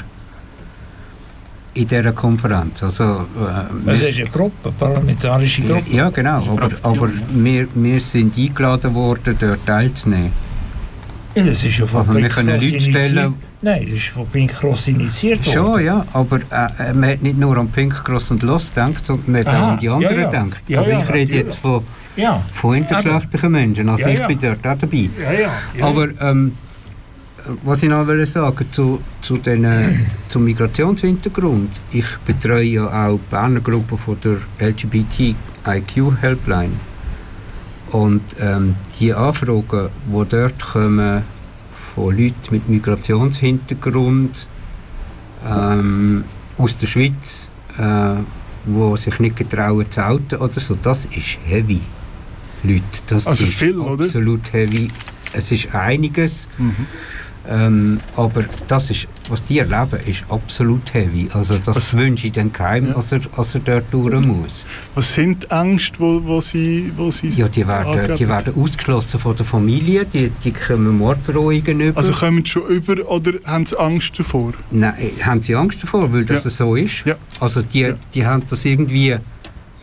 in dieser Konferenz. Also, äh, Es wir- ist eine Gruppe, parlamentarische Gruppe. ja, genau. Aber, aber wir, wir sind eingeladen worden, dort teilzunehmen. Ja, das ist ja von Also Pink Cross initiiert. Nein, das ist von Pink Cross initiiert worden. Schon, ja, aber äh, äh, man hat nicht nur an Pink Cross und Los gedacht, sondern man hat Aha, auch an die anderen ja, ja. gedacht. Also ich rede jetzt von, von intergeschlechtlichen Menschen, also ich bin dort auch dabei. Aber ähm, was ich noch will sagen zu, zu den, äh, zum Migrationshintergrund. Ich betreue ja auch die Berner Gruppe von der LGBTIQ Helpline. Und ähm, die Anfragen, die dort kommen von Leuten mit Migrationshintergrund ähm, aus der Schweiz, äh, die sich nicht getrauen zu outen oder so, das ist heavy. Leute, das Also ist viel, oder? absolut heavy. Es ist einiges. Mhm. Ähm, aber das ist, was die erleben, ist absolut heavy. Also das Was- wünsche ich dann keinem, Ja. als, er, als er dort durch muss. Was sind die Ängste, wo, wo sie, wo sie Ja, die werden, die werden ausgeschlossen von der Familie, die, die kommen Morddrohungen über. Also kommen sie schon über oder haben sie Angst davor? Nein, äh, haben sie Angst davor, weil das Ja. so ist? Ja. Also die, die haben das irgendwie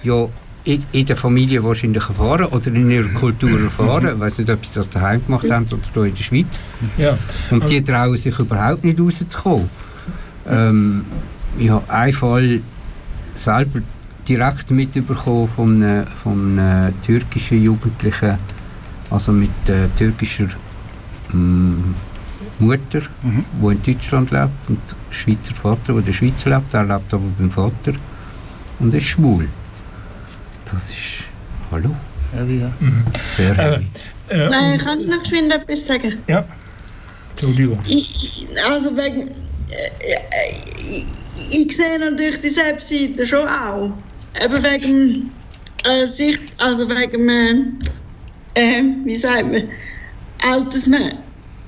ja, in, in der Familie wahrscheinlich erfahren oder in ihrer Kultur erfahren. Ich weiß nicht, ob sie das daheim gemacht haben oder hier in der Schweiz. ja. Und die trauen sich überhaupt nicht rauszukommen. Ähm, ich habe einen Fall selber direkt mitbekommen von einem, von einem türkischen Jugendlichen, also mit äh, türkischer ähm, Mutter, Mhm. die in Deutschland lebt, und Schweizer Vater, der in der Schweiz lebt, der lebt aber beim Vater und ist schwul. Das ist, hallo, Heavy, ja. sehr Äh, heavy. äh, Nein, kann ich noch geschwind etwas sagen? ja. Entschuldigung. Ich, also wegen. Äh, äh, ich, ich sehe natürlich die Selbstseite schon auch. Eben wegen. Äh, sich, also wegen. Äh, äh, wie sagt man? Auch, dass man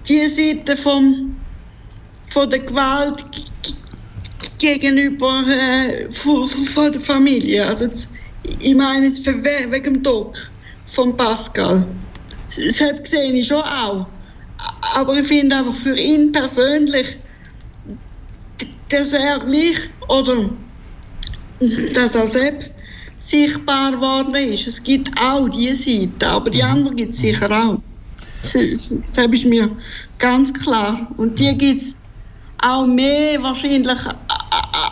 die Seite vom, von der Gewalt gegenüber äh, von, von der Familie. Also jetzt, ich meine jetzt wegen dem Doc von Pascal. Das habe gesehen ich schon auch. Aber ich finde einfach für ihn persönlich, dass er gleich oder dass er selbst sichtbar geworden ist. Es gibt auch diese Seite, aber die andere gibt es sicher auch. Das, das das ist mir ganz klar. Und die gibt es auch mehr wahrscheinlich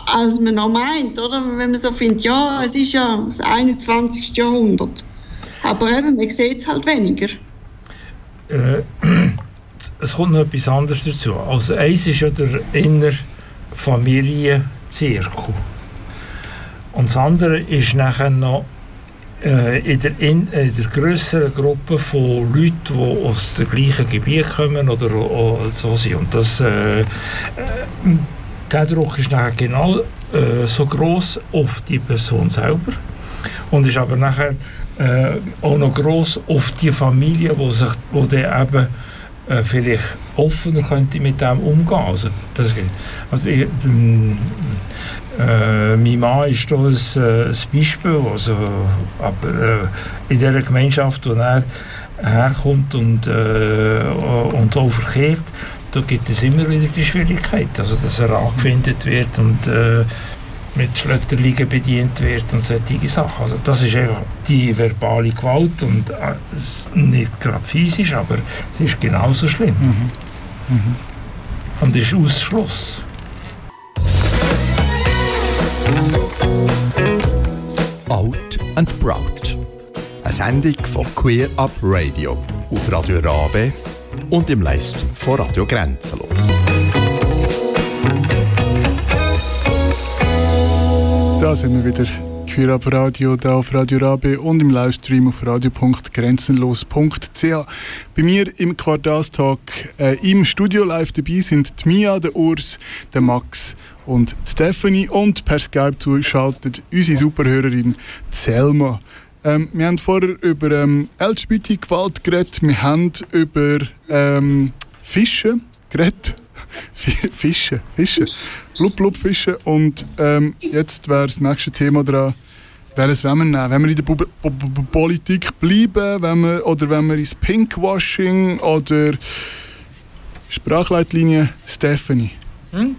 als man noch meint, oder? Wenn man so findet, ja, es ist ja das 21. Jahrhundert. Aber eben, man sieht es halt weniger. Äh, es kommt noch etwas anderes dazu. Also eins ist ja der innere Familienzirkel. Und das andere ist nachher noch äh, in, der, in, in der grösseren Gruppe von Leuten, die aus dem gleichen Gebiet kommen oder o- so sind. Und das, äh, äh, der Druck ist nachher genau äh, so groß auf die Person selber und ist aber nachher äh, auch noch groß auf die Familie, wo sich, wo dann eben äh, vielleicht offener könnte mit dem umgehen. Also, das, also ich, ähm, äh, mein Mann ist da ein, äh, ein Beispiel, also, aber äh, in dieser Gemeinschaft, wo er herkommt und, äh, und auch verkehrt, da gibt es immer wieder die Schwierigkeit, also dass er angefindet wird und äh, mit Schlötterligen bedient wird und solche Sachen. Also das ist einfach die verbale Gewalt und äh, nicht gerade physisch, aber es ist genauso schlimm. Und ist Ausschluss. Out and Proud. Eine Sendung von Queer Up Radio auf Radio Rabe und im Livestream von Radio Grenzenlos. Da sind wir wieder. Up Radio, da auf Radio Rabe und im Livestream auf radio.grenzenlos.ch. Bei mir im Quartalstag äh, im Studio live dabei sind die Mia, der Urs, der Max und Stephanie und per Skype zugeschaltet unsere Superhörerin Selma. Ähm, wir haben vorher über ähm, LGBT-Gewalt geredet, wir haben über ähm, Fische geredet. Fi- Fische, Fische, blub blub Fische und ähm, jetzt wäre das nächste Thema dran. Welches wollen wir nehmen? Wenn wir in der Bu- Bu- Bu- Politik bleiben, wenn wir, oder wenn wir ins Pinkwashing oder Sprachleitlinie Stephanie. Hm?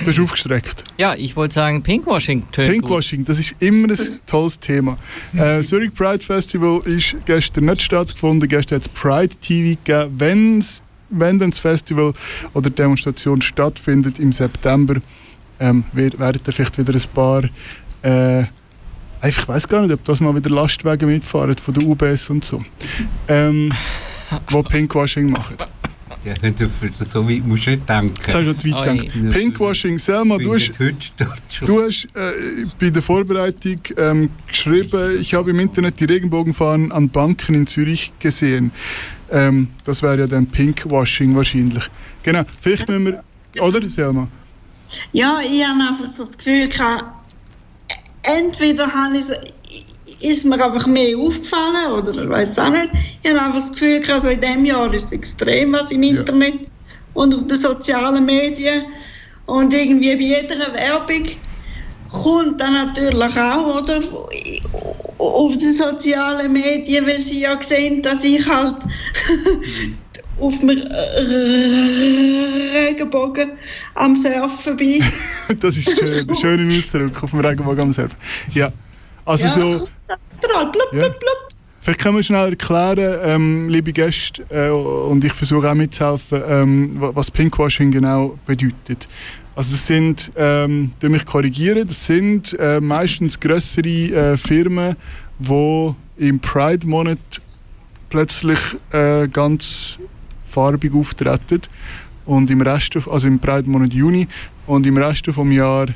Du hast aufgestreckt. Ja, ich wollte sagen, Pinkwashing tönt gut. Pinkwashing, das ist immer ein tolles Thema. Äh, Zurich Pride Festival ist gestern nicht stattgefunden. Gestern hat es Pride TV gegeben. Wenn's, wenn dann das Festival oder die Demonstration stattfindet im September, ähm, wer- werden da vielleicht wieder ein paar. Äh, ich weiß gar nicht, ob das mal wieder Lastwagen mitfahren von der UBS und so. Ähm, wo Pinkwashing machen. Ja, so weit musst du nicht denken. Das hast du noch zu weit gedacht. Pinkwashing, Selma, du hast. Du hast äh, bei der Vorbereitung ähm, geschrieben, ich habe im Internet die Regenbogenfahnen an Banken in Zürich gesehen. Ähm, das wäre ja dann Pinkwashing wahrscheinlich. Genau, vielleicht müssen wir... Oder, Selma? Ja, ich habe einfach so das Gefühl gehabt, entweder habe ich, ist mir einfach mehr aufgefallen oder ich weiß auch nicht. Ich habe einfach das Gefühl gehabt, so in diesem Jahr ist es extrem was im Ja. Internet und auf den sozialen Medien und irgendwie bei jeder Werbung kommt dann natürlich auch oder, auf den sozialen Medien, weil sie ja sehen, dass ich halt auf dem Regenbogen am Surfen bin. Das ist schön, schöner Ausdruck auf dem Regenbogen am Surfen. Ja, also ja, so... überall. Blub, Ja. blub, blub. Vielleicht können wir schnell erklären, ähm, liebe Gäste, äh, und ich versuche auch mitzuhelfen, ähm, wa- was Pinkwashing genau bedeutet. Also das sind, ähm, ich mich korrigieren, das sind äh, meistens größere äh, Firmen, die im Pride-Monat plötzlich äh, ganz farbig auftreten und im Rest, also im Pride-Monat Juni und im Rest vom Jahr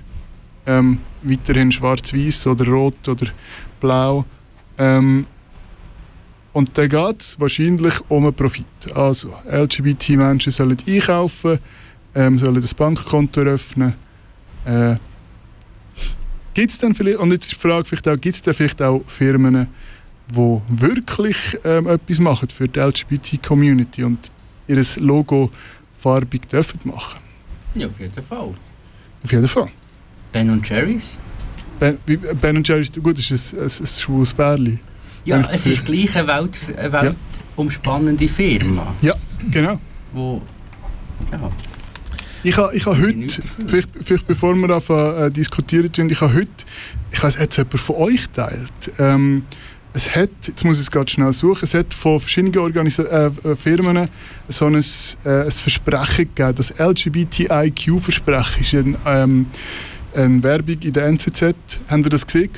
ähm, weiterhin schwarz-weiß oder rot oder blau. Ähm, und dann geht es wahrscheinlich um einen Profit. Also, LGBT-Menschen sollen einkaufen, ähm, sollen das Bankkonto eröffnen. Äh, gibt es dann vielleicht, und jetzt ist die Frage vielleicht auch, gibt es dann vielleicht auch Firmen, die wirklich ähm, etwas machen für die LGBT-Community und ihr Logo farbig dürfen machen? Ja, auf jeden Fall. Auf jeden Fall. Ben und Jerry's? Ben, Ben Jerry's, gut, ist ein, ein, ein schwules Bärli. Ja, Ja, es ist gleich eine, Welt, eine weltumspannende Firma, Ja, genau. wo... Ja, Ich habe ich ha Eine heute, vielleicht, vielleicht bevor wir anfangen äh, diskutieren, tun, ich habe heute, ich weiß, hat es jemand von euch geteilt? Ähm, es hat, jetzt muss ich es gerade schnell suchen, es hat von verschiedenen Organisa äh, äh, Firmen so ein, äh, ein Versprechen gegeben, das LGBTIQ-Versprechen ist ein, ähm, eine Werbung in der NZZ. Habt ihr das gesehen?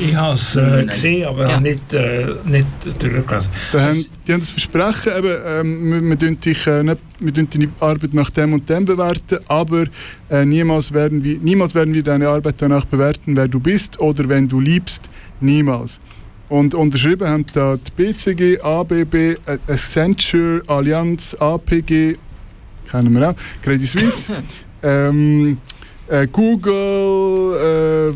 Ich habe es äh, gesehen, aber Ja. nicht, äh, nicht durchgelesen. Da haben, die haben das Versprechen, eben, ähm, wir, wir, tun dich, äh, nicht, wir tun deine Arbeit nach dem und dem bewerten, aber äh, niemals, werden wir, niemals werden wir deine Arbeit danach bewerten, wer du bist oder wenn du liebst. Niemals. Und unterschrieben haben da die BCG, ABB, äh, Accenture, Allianz, APG, kennen wir auch, Credit Suisse, ähm, äh, Google, äh,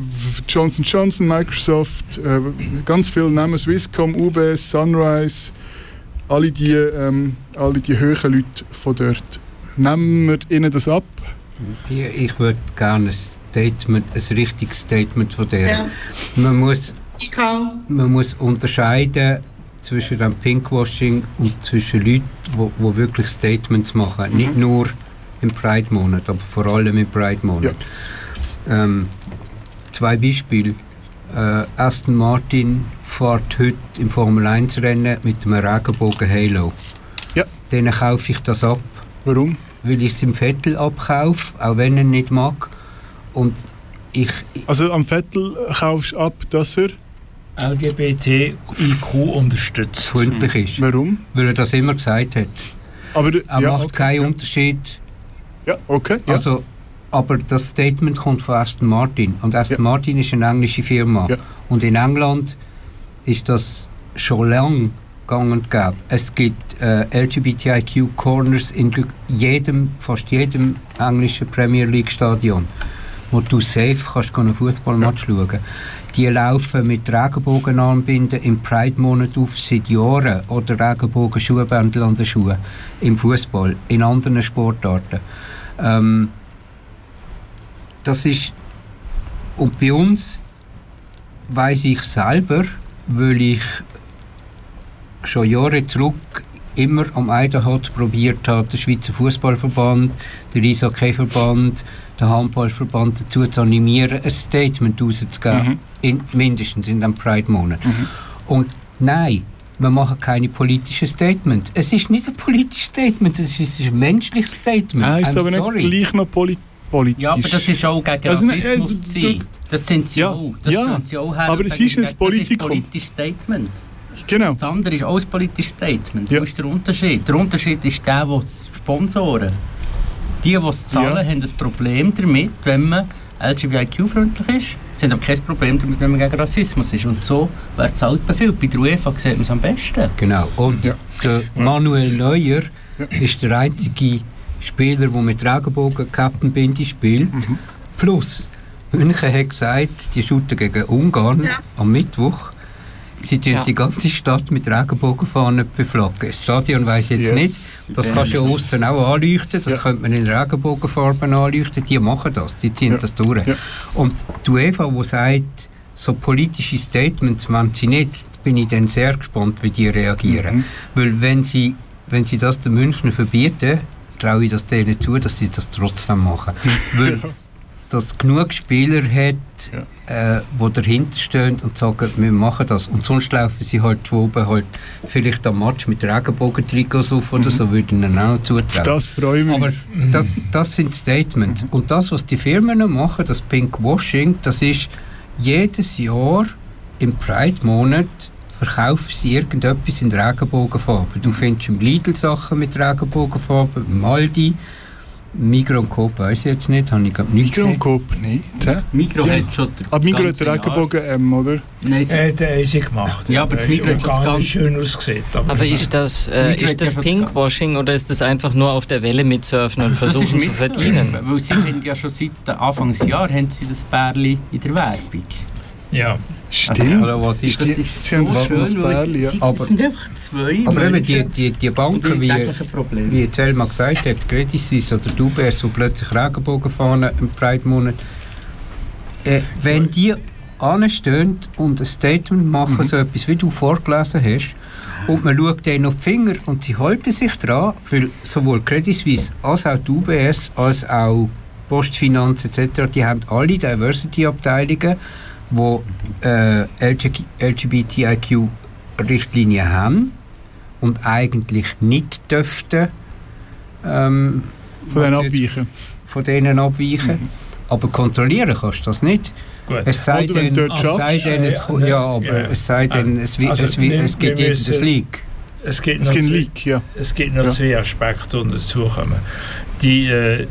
Johnson Johnson, Microsoft, äh, ganz viele Namen, Swisscom, UBS, Sunrise, alle die, ähm, alle die hohen Leute von dort. Nehmen wir ihnen das ab? Ich, ich würde gerne ein Statement, ein richtiges Statement von der. Ja, Man, muss, ich auch. man muss unterscheiden zwischen dem Pinkwashing und zwischen Leuten, die wirklich Statements machen. Nicht nur im Pride-Monat, aber vor allem im Pride-Monat. Ähm, zwei Beispiele. Äh, Aston Martin fährt heute im Formel 1-Rennen mit einem Regenbogen Halo. Ja. Denen kaufe ich das ab Warum? weil ich es im Vettel abkaufe, auch wenn er nicht mag. Und ich, Also am Vettel kaufst du ab, dass er. LGBTIQ unterstützt. freundlich ist. Warum? Weil er das immer gesagt hat. Aber Er ja, macht okay, keinen ja. Unterschied. Ja, okay. Ja. Also, aber das Statement kommt von Aston Martin. Und Aston Ja. Martin ist eine englische Firma. Ja. Und in England ist das schon lange gang und gäbe. Es gibt äh, LGBTIQ Corners in jedem, fast jedem englischen Premier League Stadion, wo du safe kannst einen Fußballmatch schauen. Die laufen mit Regenbogenarmbinden im Pride-Monat auf seit Jahren oder Regenbogen-Schuhbändel an den Schuhen im Fußball, in anderen Sportarten. Ähm, das ist und bei uns weiß ich selber, weil ich schon Jahre zurück immer am Eidenholz probiert habe, den Schweizer Fußballverband, den Eishockeyverband, den Handballverband dazu zu animieren, ein Statement rauszugeben, in, mindestens in dem Pride-Monat. Und nein, wir machen keine politischen Statements. Es ist nicht ein politisches Statement, es ist ein menschliches Statement. Nein, ist I'm aber sorry. nicht gleich noch poli politisch. Ja, aber das ist auch gegen Also, Rassismus äh, zu du- sein. Das sind sie Ja, auch. Das ja, sie auch her aber es ist ein Das ist ein Politikum. politisches Statement. Genau. Das andere ist auch ein politisches Statement. Ja. Wo ist der Unterschied? Der Unterschied ist der, der es sponsoren. Die, die es zahlen, Ja. haben ein Problem damit, wenn man LGBTIQ-freundlich ist. Sie haben aber kein Problem damit, wenn man gegen Rassismus ist. Und so wird es halt befühlt. Bei der UEFA sieht man es am besten. Genau. Und Ja. der Manuel Neuer ist der einzige Spieler, der mit Regenbogen-Kappenbinde spielt. Plus, München hat gesagt, die shooten gegen Ungarn Ja. am Mittwoch. Sie tun Ja. die ganze Stadt mit Regenbogenfahnen beflaggen. Das Stadion weiss jetzt Yes. nicht. Das kannst du ja außen auch anleuchten. Das Ja. könnte man in Regenbogenfarben anleuchten. Die machen das. Die ziehen Ja. das durch. Ja. Und die UEFA, die sagt, so politische Statements wollen sie nicht, bin ich dann sehr gespannt, wie die reagieren. Mhm. Weil wenn sie, wenn sie das den München verbieten, traue ich das denen zu, dass sie das trotzdem machen. Weil dass genug Spieler hat, äh, die dahinter stehen und sagen, wir machen das. Und sonst laufen sie halt oben halt vielleicht am Match mit Regenbogentrikots auf oder so, würde ihnen auch noch zutrauen. Das freue ich mich. Aber das, das sind Statements. Und das, was die Firmen machen, das Pinkwashing, das ist jedes Jahr im Pride-Monat verkaufen sie irgendetwas in Regenbogenfarben. Du findest im Lidl Sachen mit Regenbogenfarben, im Aldi, Migros und Coop weiß ich jetzt nicht, habe ich glaube nicht Migros und. Coop nicht. hä? Migros Ja. hat schon den Aber Migros hat ganzen den Jahr- Regenbogen M, oder? Nein, sie Äh, ist sie gemacht. Ja, aber das Der Migros hat schon nicht schön ausgesehen. Aber, Aber ist das, äh, ist hat das Pinkwashing oder ist das einfach nur auf der Welle mitsurfen und versuchen zu verdienen? Weil sie haben ja schon seit Anfangsjahr haben sie das Bärli in der Werbung. ja. Stimmt. Oder was ist Das ist sie haben so das schön, Bärli, ja. Aber- sind einfach zwei Aber eben die, die, die Banken, die wie, wie jetzt Elma gesagt hat, Credit Suisse oder die UBS, die plötzlich Regenbogenfahnen im Pride-Monat, äh, wenn die anstehen und ein Statement machen, so etwas wie du vorgelesen hast, und man schaut denen auf die Finger und sie halten sich dran, weil sowohl Credit Suisse als auch die UBS, als auch Postfinanz etc., die haben alle Diversity-Abteilungen, die äh, LGBTIQ-Richtlinien haben und eigentlich nicht dürften ähm, Von denen abweichen. von denen abweichen. Aber kontrollieren kannst du das nicht. Gut. Es sei Oder denn, es sei denn, es, Ja, ja, aber ja. es sei denn, es, Also, es, es gibt irgendein Leak. Es gibt Es noch gibt zwei- Leak, ja. Es gibt noch Ja. zwei Aspekte, die dazukommen. Die, äh,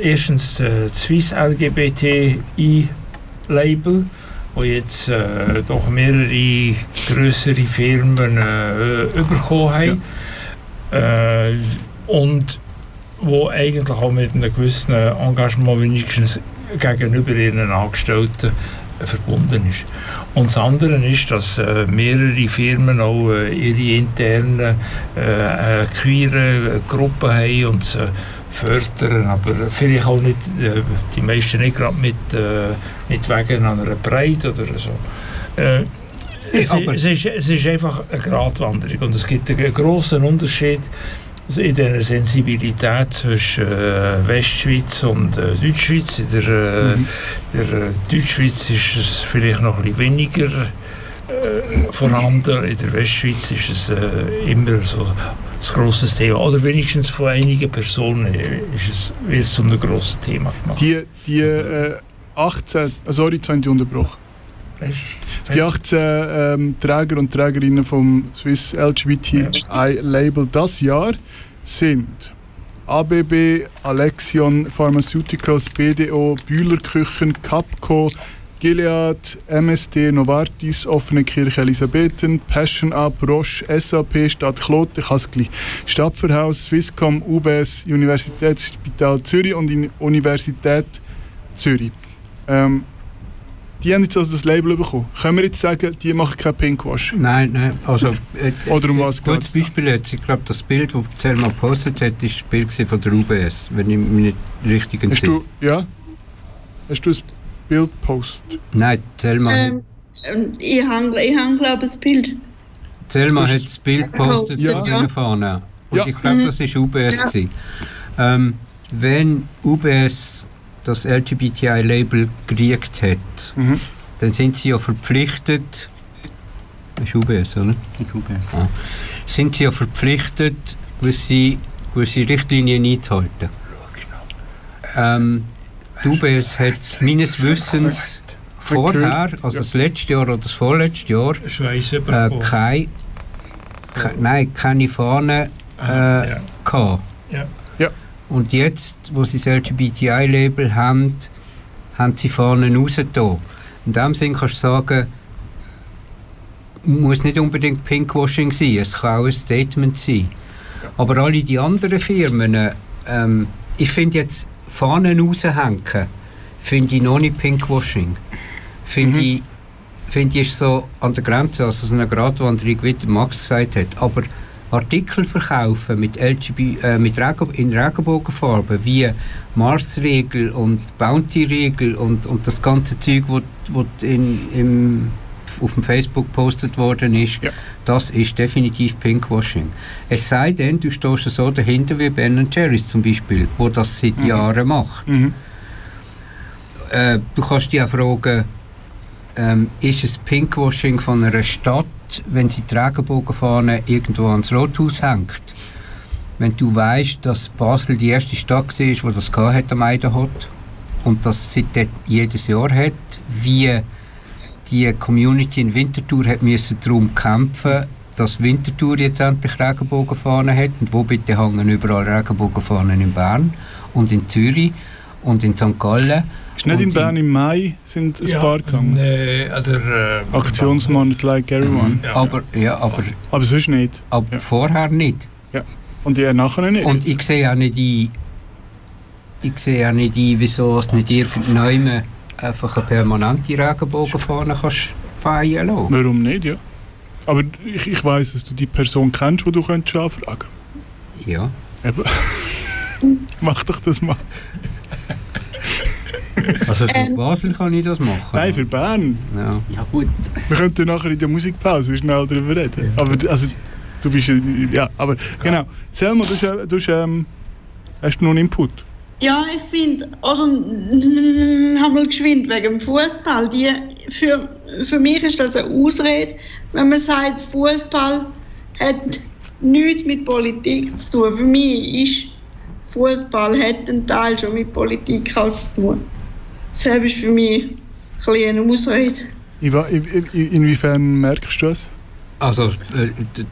erstens äh, das Swiss LGBTI-Label, wo jetzt äh, doch mehrere größere Firmen äh, bekommen haben. Äh, und wo eigentlich auch mit einem gewissen Engagement wenigstens gegenüber ihren Angestellten äh, verbunden ist. Und das andere ist, dass äh, mehrere Firmen auch äh, ihre internen äh, äh, queeren Gruppen haben und sie fördern, aber vielleicht auch nicht, äh, die meisten nicht gerade mit, mit wegen einer Breite oder so. Äh, es, es, ist, es ist einfach eine Gratwanderung und es gibt einen grossen Unterschied in der Sensibilität zwischen äh, Westschweiz und äh, Deutschschweiz. In der, äh, Mhm. der Deutschschweiz ist es vielleicht noch ein bisschen weniger äh, vorhanden. In der Westschweiz ist es äh, immer so ein grosses Thema. Oder wenigstens von einigen Personen äh, ist es, wird es zu einem grossen Thema gemacht. Die, die äh, 18, äh, sorry, jetzt habe ich unterbrochen. Die 18 ähm, Träger und Trägerinnen vom Swiss LGBTI-Label das Jahr sind ABB, Alexion Pharmaceuticals, BDO, Bühler Küchen, Capco, Gilead, MSD, Novartis, Offene Kirche Elisabethen, Passion Up, Roche, SAP, Stadt Kloten, es gleich, Stadtverhaus, Swisscom, UBS, Universitätsspital Zürich und die Universität Zürich. Ähm, die haben jetzt also das Label bekommen. Können wir jetzt sagen, die machen kein Pinkwash? Nein, nein, also... Äh, Oder um was Ein gutes? Beispiel jetzt, ich glaube, das Bild, das Selma gepostet hat, ist das Bild von der UBS, wenn ich mich nicht richtig Hast entsinne. du, ja? Hast du ein Bild gepostet? Nein, Selma, Ähm, ähm, ich habe, ich habe glaube ich, ein Bild. Selma hat das Bild gepostet Ja. mit diesen Fahnen. Und Ja. ich glaube, das war UBS. Ja. gewesen. Ähm, wenn UBS das LGBTI-Label gekriegt hat, Mhm. dann sind sie ja verpflichtet, das ist UBS, oder? UBS. Sind sie ja verpflichtet, gewisse, gewisse Richtlinien einzuhalten. Ähm, die UBS hat meines Wissens vorher, also das letzte Jahr oder das vorletzte Jahr, äh, keine, ke, nein, keine Fahne äh, ja. gehabt. Ja. Ja. Und jetzt, wo sie das LGBTI-Label haben, haben sie Fahnen rausgetan. In dem Sinn kannst du sagen, muss nicht unbedingt Pinkwashing sein, es kann auch ein Statement sein. Aber alle die anderen Firmen, ähm, ich finde jetzt Fahnen raushängen, finde ich noch nicht Pinkwashing. Finde Mhm. ich, finde ich ist so an der Grenze, also so eine Gratwanderung, wie Max gesagt hat. Aber Artikel verkaufen mit, LGB, äh, mit Regen, in Regenbogenfarben wie Mars-Regel und Bounty-Regel und, und das ganze Zeug, das in, im, auf dem Facebook gepostet worden ist, Ja. das ist definitiv Pinkwashing. Es sei denn, du stehst so dahinter wie Ben Jerry's zum Beispiel, wo das seit Jahren macht. Mhm. Äh, du kannst dich auch fragen, ähm, ist es Pinkwashing von einer Stadt, wenn sie die Regenbogenfahne irgendwo ans Rothaus hängt? Wenn du weißt, dass Basel die erste Stadt war, die das hat am Eidenhot und das seitdem jedes Jahr hat, wie die Community in Winterthur hat müssen darum kämpfen, dass Winterthur jetzt endlich Regenbogenfahnen hat und wo bitte hängen überall Regenbogenfahnen in Bern und in Zürich und in St. Gallen. Ist nicht in die- Bern im Mai sind ein paar gegangen? Äh, an der, äh, Aktionsmonat like everyone. Ja. Aber, ja, aber, Aber sonst nicht. aber Ja. vorher nicht. Und die nachher nicht. Und ich sehe auch nicht ein, ich sehe auch nicht ein, wieso es nicht irgendjemand einfach eine permanente Regenbogenfahne kannst feiern lassen. Warum nicht, ja? Aber ich, ich weiss, dass du die Person kennst, die du könntest anfragen Ja. Eben. Mach doch das mal. Also für Ähm. Basel kann ich das machen. Nein, für Bern. ja. Ja gut. Wir könnten nachher in der Musikpause schnell darüber reden. Aber also, du bist ja- ja, aber genau. Selma, du, hast, du hast, ähm, hast du noch einen Input? Ja, ich finde, also haben wir geschwind wegen dem Fußball. Die für, für mich ist das eine Ausrede, wenn man sagt, Fußball hat nichts mit Politik zu tun. Für mich ist Fußball hat einen Teil schon mit Politik auch zu tun. das ist für mich ein eine Ausrede. In, inwiefern merkst du das? Also, äh,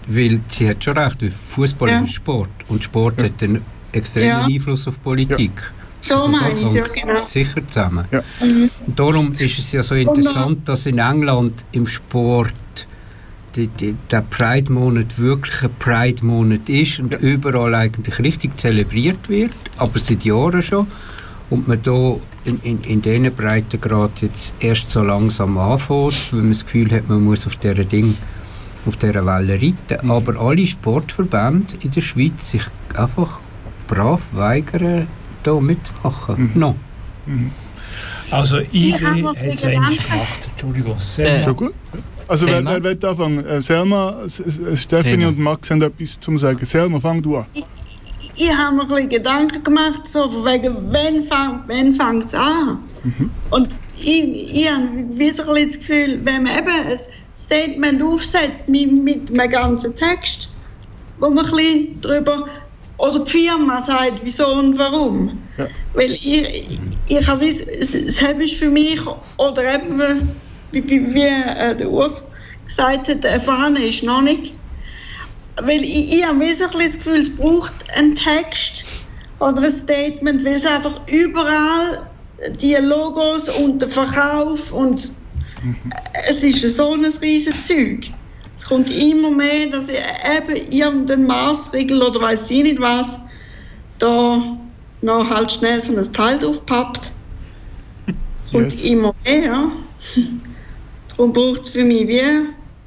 weil sie hat schon recht, Fußball Ja. ist Sport und Sport hat einen extremen Ja. Einfluss auf Politik. So Also meine das ich es, ja genau. Sicher zusammen. Ja. Und Darum ist es ja so interessant, dass in England im Sport die, die, der Pride-Monat wirklich ein Pride-Monat ist und Ja. überall eigentlich richtig zelebriert wird, aber seit Jahren schon. Und man da in, in, in diesen Breitengrad jetzt erst so langsam anfängt, weil man das Gefühl hat, man muss auf dieser Ding auf dieser Welle reiten. Mhm. Aber alle Sportverbände in der Schweiz sich einfach brav weigern, da mitzumachen. Mhm. No. Also Ich habe es eigentlich gemacht. Entschuldigung. Selma. Schon gut. Also wer, Selma? wer will anfangen? Äh, Selma, S- Stephanie Selma. und Max haben etwas zum sagen. Selma, fang du an. Ich habe mir ein bisschen Gedanken gemacht, so von wegen, wann, fang, wann fängt es an? Und ich, ich habe wie so ein bisschen das Gefühl, wenn man eben ein Statement aufsetzt mit, mit einem ganzen Text, wo man ein bisschen drüber, oder die Firma sagt, wieso und warum. Ja. Weil ich, es, es ist für mich, oder eben, wie, wie, wie äh, der Urs gesagt hat, Fahne ist noch nicht. Weil ich, ich habe bisschen das Gefühl, es braucht einen Text oder ein Statement, weil es einfach überall die Logos und der Verkauf und es ist so ein riesen Zeug. Es kommt immer mehr, dass ich eben irgendein Maßregel oder weiß ich nicht was, da noch halt schnell so ein Teil draufpappt. Es kommt Yes. immer mehr. Ja. Darum braucht es für mich wie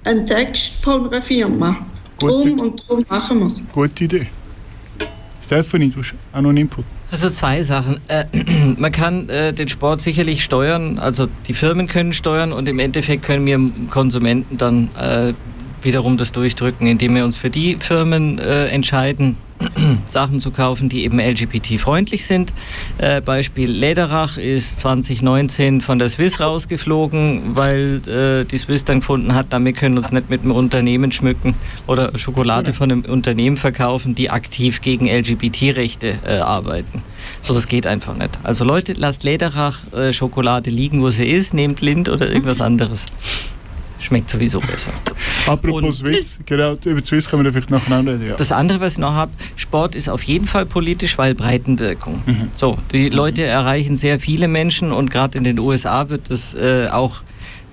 einen Text von einer Firma. Gute- Drum und darum machen wir es. Gute Idee. Stephanie, du hast auch noch einen Input. Also zwei Sachen. Äh, man kann äh, den Sport sicherlich steuern, also die Firmen können steuern und im Endeffekt können wir Konsumenten dann äh, wiederum das durchdrücken, indem wir uns für die Firmen äh, entscheiden, Sachen zu kaufen, die eben LGBT-freundlich sind. Äh, Beispiel Lederach ist 2019 von der Swiss rausgeflogen, weil äh, die Swiss dann gefunden hat, damit können wir uns nicht mit einem Unternehmen schmücken oder Schokolade von einem Unternehmen verkaufen, die aktiv gegen LGBT-Rechte äh, arbeiten. So, das geht einfach nicht. Also Leute, lasst Lederach äh, Schokolade liegen, wo sie ist, nehmt Lind oder irgendwas anderes. Schmeckt sowieso besser. Apropos Und- Swiss, genau, über die Swiss können wir vielleicht nachher noch reden. Ja. Das andere, was ich noch habe, Sport ist auf jeden Fall politisch, weil Breitenwirkung. So, die Leute erreichen sehr viele Menschen und gerade in den USA wird es äh, auch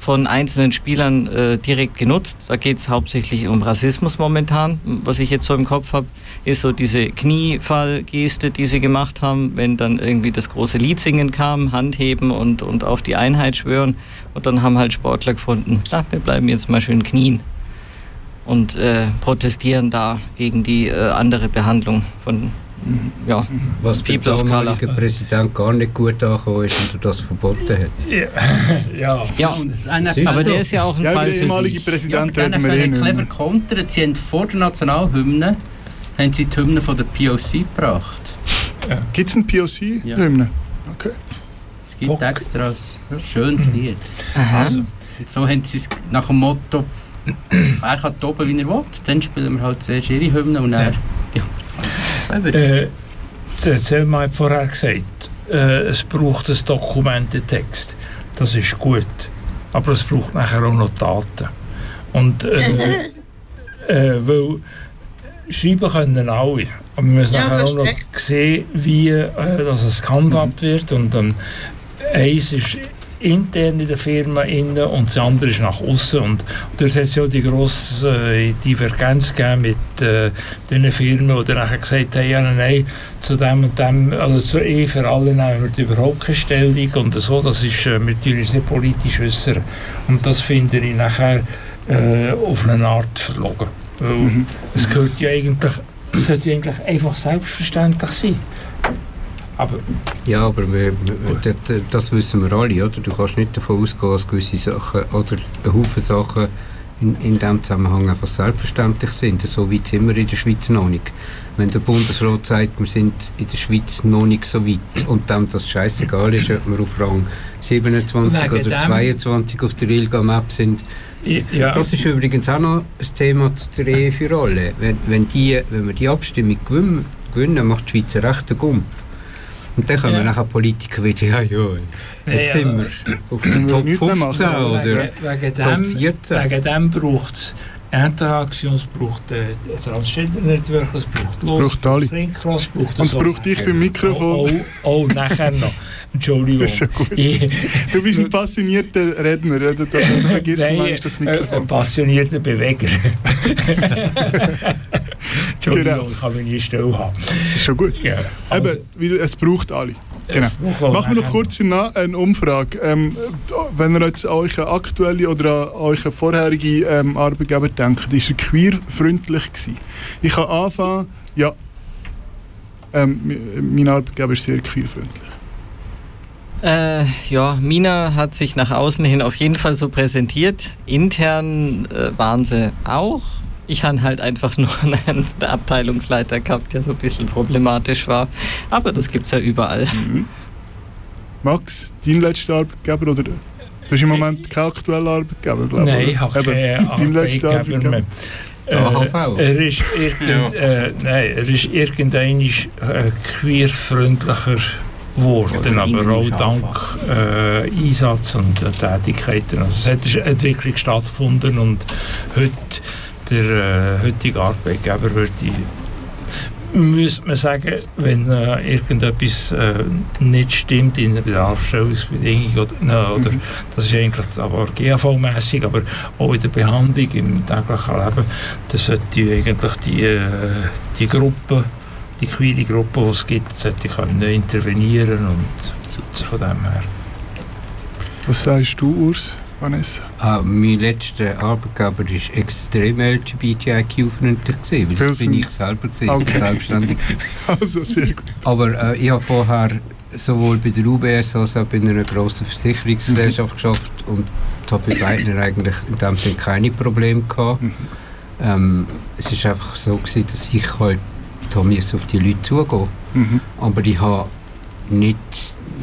von einzelnen Spielern äh, direkt genutzt. Da geht es hauptsächlich um Rassismus momentan. Was ich jetzt so im Kopf habe, ist so diese Kniefallgeste, die sie gemacht haben, wenn dann irgendwie das große Lied singen kam, Handheben und, und auf die Einheit schwören. Und dann haben halt Sportler gefunden, na, wir bleiben jetzt mal schön knien und äh, protestieren da gegen die äh, andere Behandlung von ja, Was der People of Color. Präsident gar nicht gut angekommen ist und er das verboten hat. Ja. Ja, Siehst aber der ist ja auch ein Ja, Fall für sich. Ja, Präsidenten aber eh dann nicht clever kontert. Sie haben vor der Nationalhymne haben sie die Hymne von der POC gebracht. Gibt es einen POC-Hymne? Okay. Es gibt Bock. extra ein schönes Lied. Also, so haben sie es nach dem Motto, wer kann toben, wie er will, dann spielen wir halt zuerst ihre Hymne und dann... Ja. Äh, die Selma hat vorher gesagt, äh, es braucht ein Dokumententext. Das ist gut. Aber es braucht nachher auch noch Daten. Und äh, äh, weil schreiben können alle. Aber wir müssen Ja, nachher auch noch recht. sehen, wie äh, das es gehandhabt wird. Und dann eins ist intern in der Firma innen und das andere ist nach außen. Und dort hat es ja die grosse äh, Divergenz gegeben mit äh, den Firmen, die dann nachher gesagt haben, ja, nein, zu dem und dem, also zur Ehe für alle nehmen wir überhaupt keine Stellung und so, das ist, äh, uns nicht politisch äußern. Und das finde ich nachher äh, auf eine Art verlogen. Weil es gehört ja eigentlich, es sollte ja eigentlich einfach selbstverständlich sein. Aber Ja, aber wir, wir, das, das wissen wir alle, oder? Du kannst nicht davon ausgehen, dass gewisse Sachen oder ein Haufen Sachen in, in diesem Zusammenhang einfach selbstverständlich sind. So weit sind wir in der Schweiz noch nicht. Wenn der Bundesrat sagt, wir sind in der Schweiz noch nicht so weit und dem das scheißegal ist, ob wir auf Rang 27 Wegen oder dem- 22 auf der ILGA-Map sind, ja, das ist übrigens auch noch ein Thema zu der Ehe für alle. Wenn, wenn, die, wenn wir die Abstimmung gewinnen, gewinnen macht die Schweiz einen rechten Gump. Kommen Ja. nachher Politiker wieder, ja, ja, jetzt Ja, sind wir auf der Top nichts mehr 15 machen. oder Wegen, wegen Top dem, 14. wegen dem braucht es Interaktion, es braucht äh, Transgender Network, es braucht Los, braucht alle. Ringcross, braucht Und es braucht dich beim Mikrofon. Oh, oh, oh, nachher noch. Entschuldigung. Das ist ja gut. Du bist ein passionierter Redner, da, da vergisst Nein, das äh, ein Mikrofon. passionierter Beweger. Entschuldigung, Genau. ich kann mich nie still haben. Ist schon gut. Ja, also, Eben, wie du- es braucht alle. Genau. Machen wir noch kurz eine, Umfrage. Ähm, wenn ihr jetzt an eure aktuelle oder an eure vorherige ähm, Arbeitgeber denkt, ist er queerfreundlich gewesen? Ich kann anfangen, ja. Ähm, mein Arbeitgeber ist sehr queerfreundlich. Äh, ja, Mina hat sich nach außen hin auf jeden Fall so präsentiert. Intern äh, waren sie auch. Ich habe halt einfach nur einen Abteilungsleiter gehabt, der so ein bisschen problematisch war. Aber das gibt's ja überall. Max, dein letzter Arbeitgeber oder du hast im Moment keinen aktuellen Arbeitgeber, glaube Nein, oder? ich habe Eben, keinen dein letzter Arbeitgeber mehr. AHV. Äh, er ist, irgend, äh, nein, er ist irgendein äh, queerfreundlicher geworden, Oder aber auch dank äh, Einsatz und äh, Tätigkeiten. Also es hat eine Entwicklung stattgefunden und heute der äh, heutige Arbeitgeber würde ich müsste man sagen, wenn äh, irgendetwas äh, nicht stimmt in der Bedarfsstellungsbedingung oder, na, oder das ist eigentlich aber GAV-mässig, aber auch in der Behandlung im täglichen Leben, dann sollte eigentlich die, äh, die Gruppe, die queere Gruppe, die es gibt, sollte können intervenieren und von dem her. Was sagst du, Urs, Vanessa? Ah, mein letzter Arbeitgeber war extrem LGBTIQ-freundlich, weil das bin ich selber gewesen, Okay. selbstständig. Also, sehr gut. Aber äh, ich habe vorher sowohl bei der UBS als auch bei einer grossen Versicherungsgesellschaft geschafft und habe bei beiden eigentlich in dem Sinne keine Probleme gehabt. Mhm. Ähm, es ist einfach so gewesen, dass ich halt musste auf die Leute zugehen. Mhm. Aber ich habe nicht,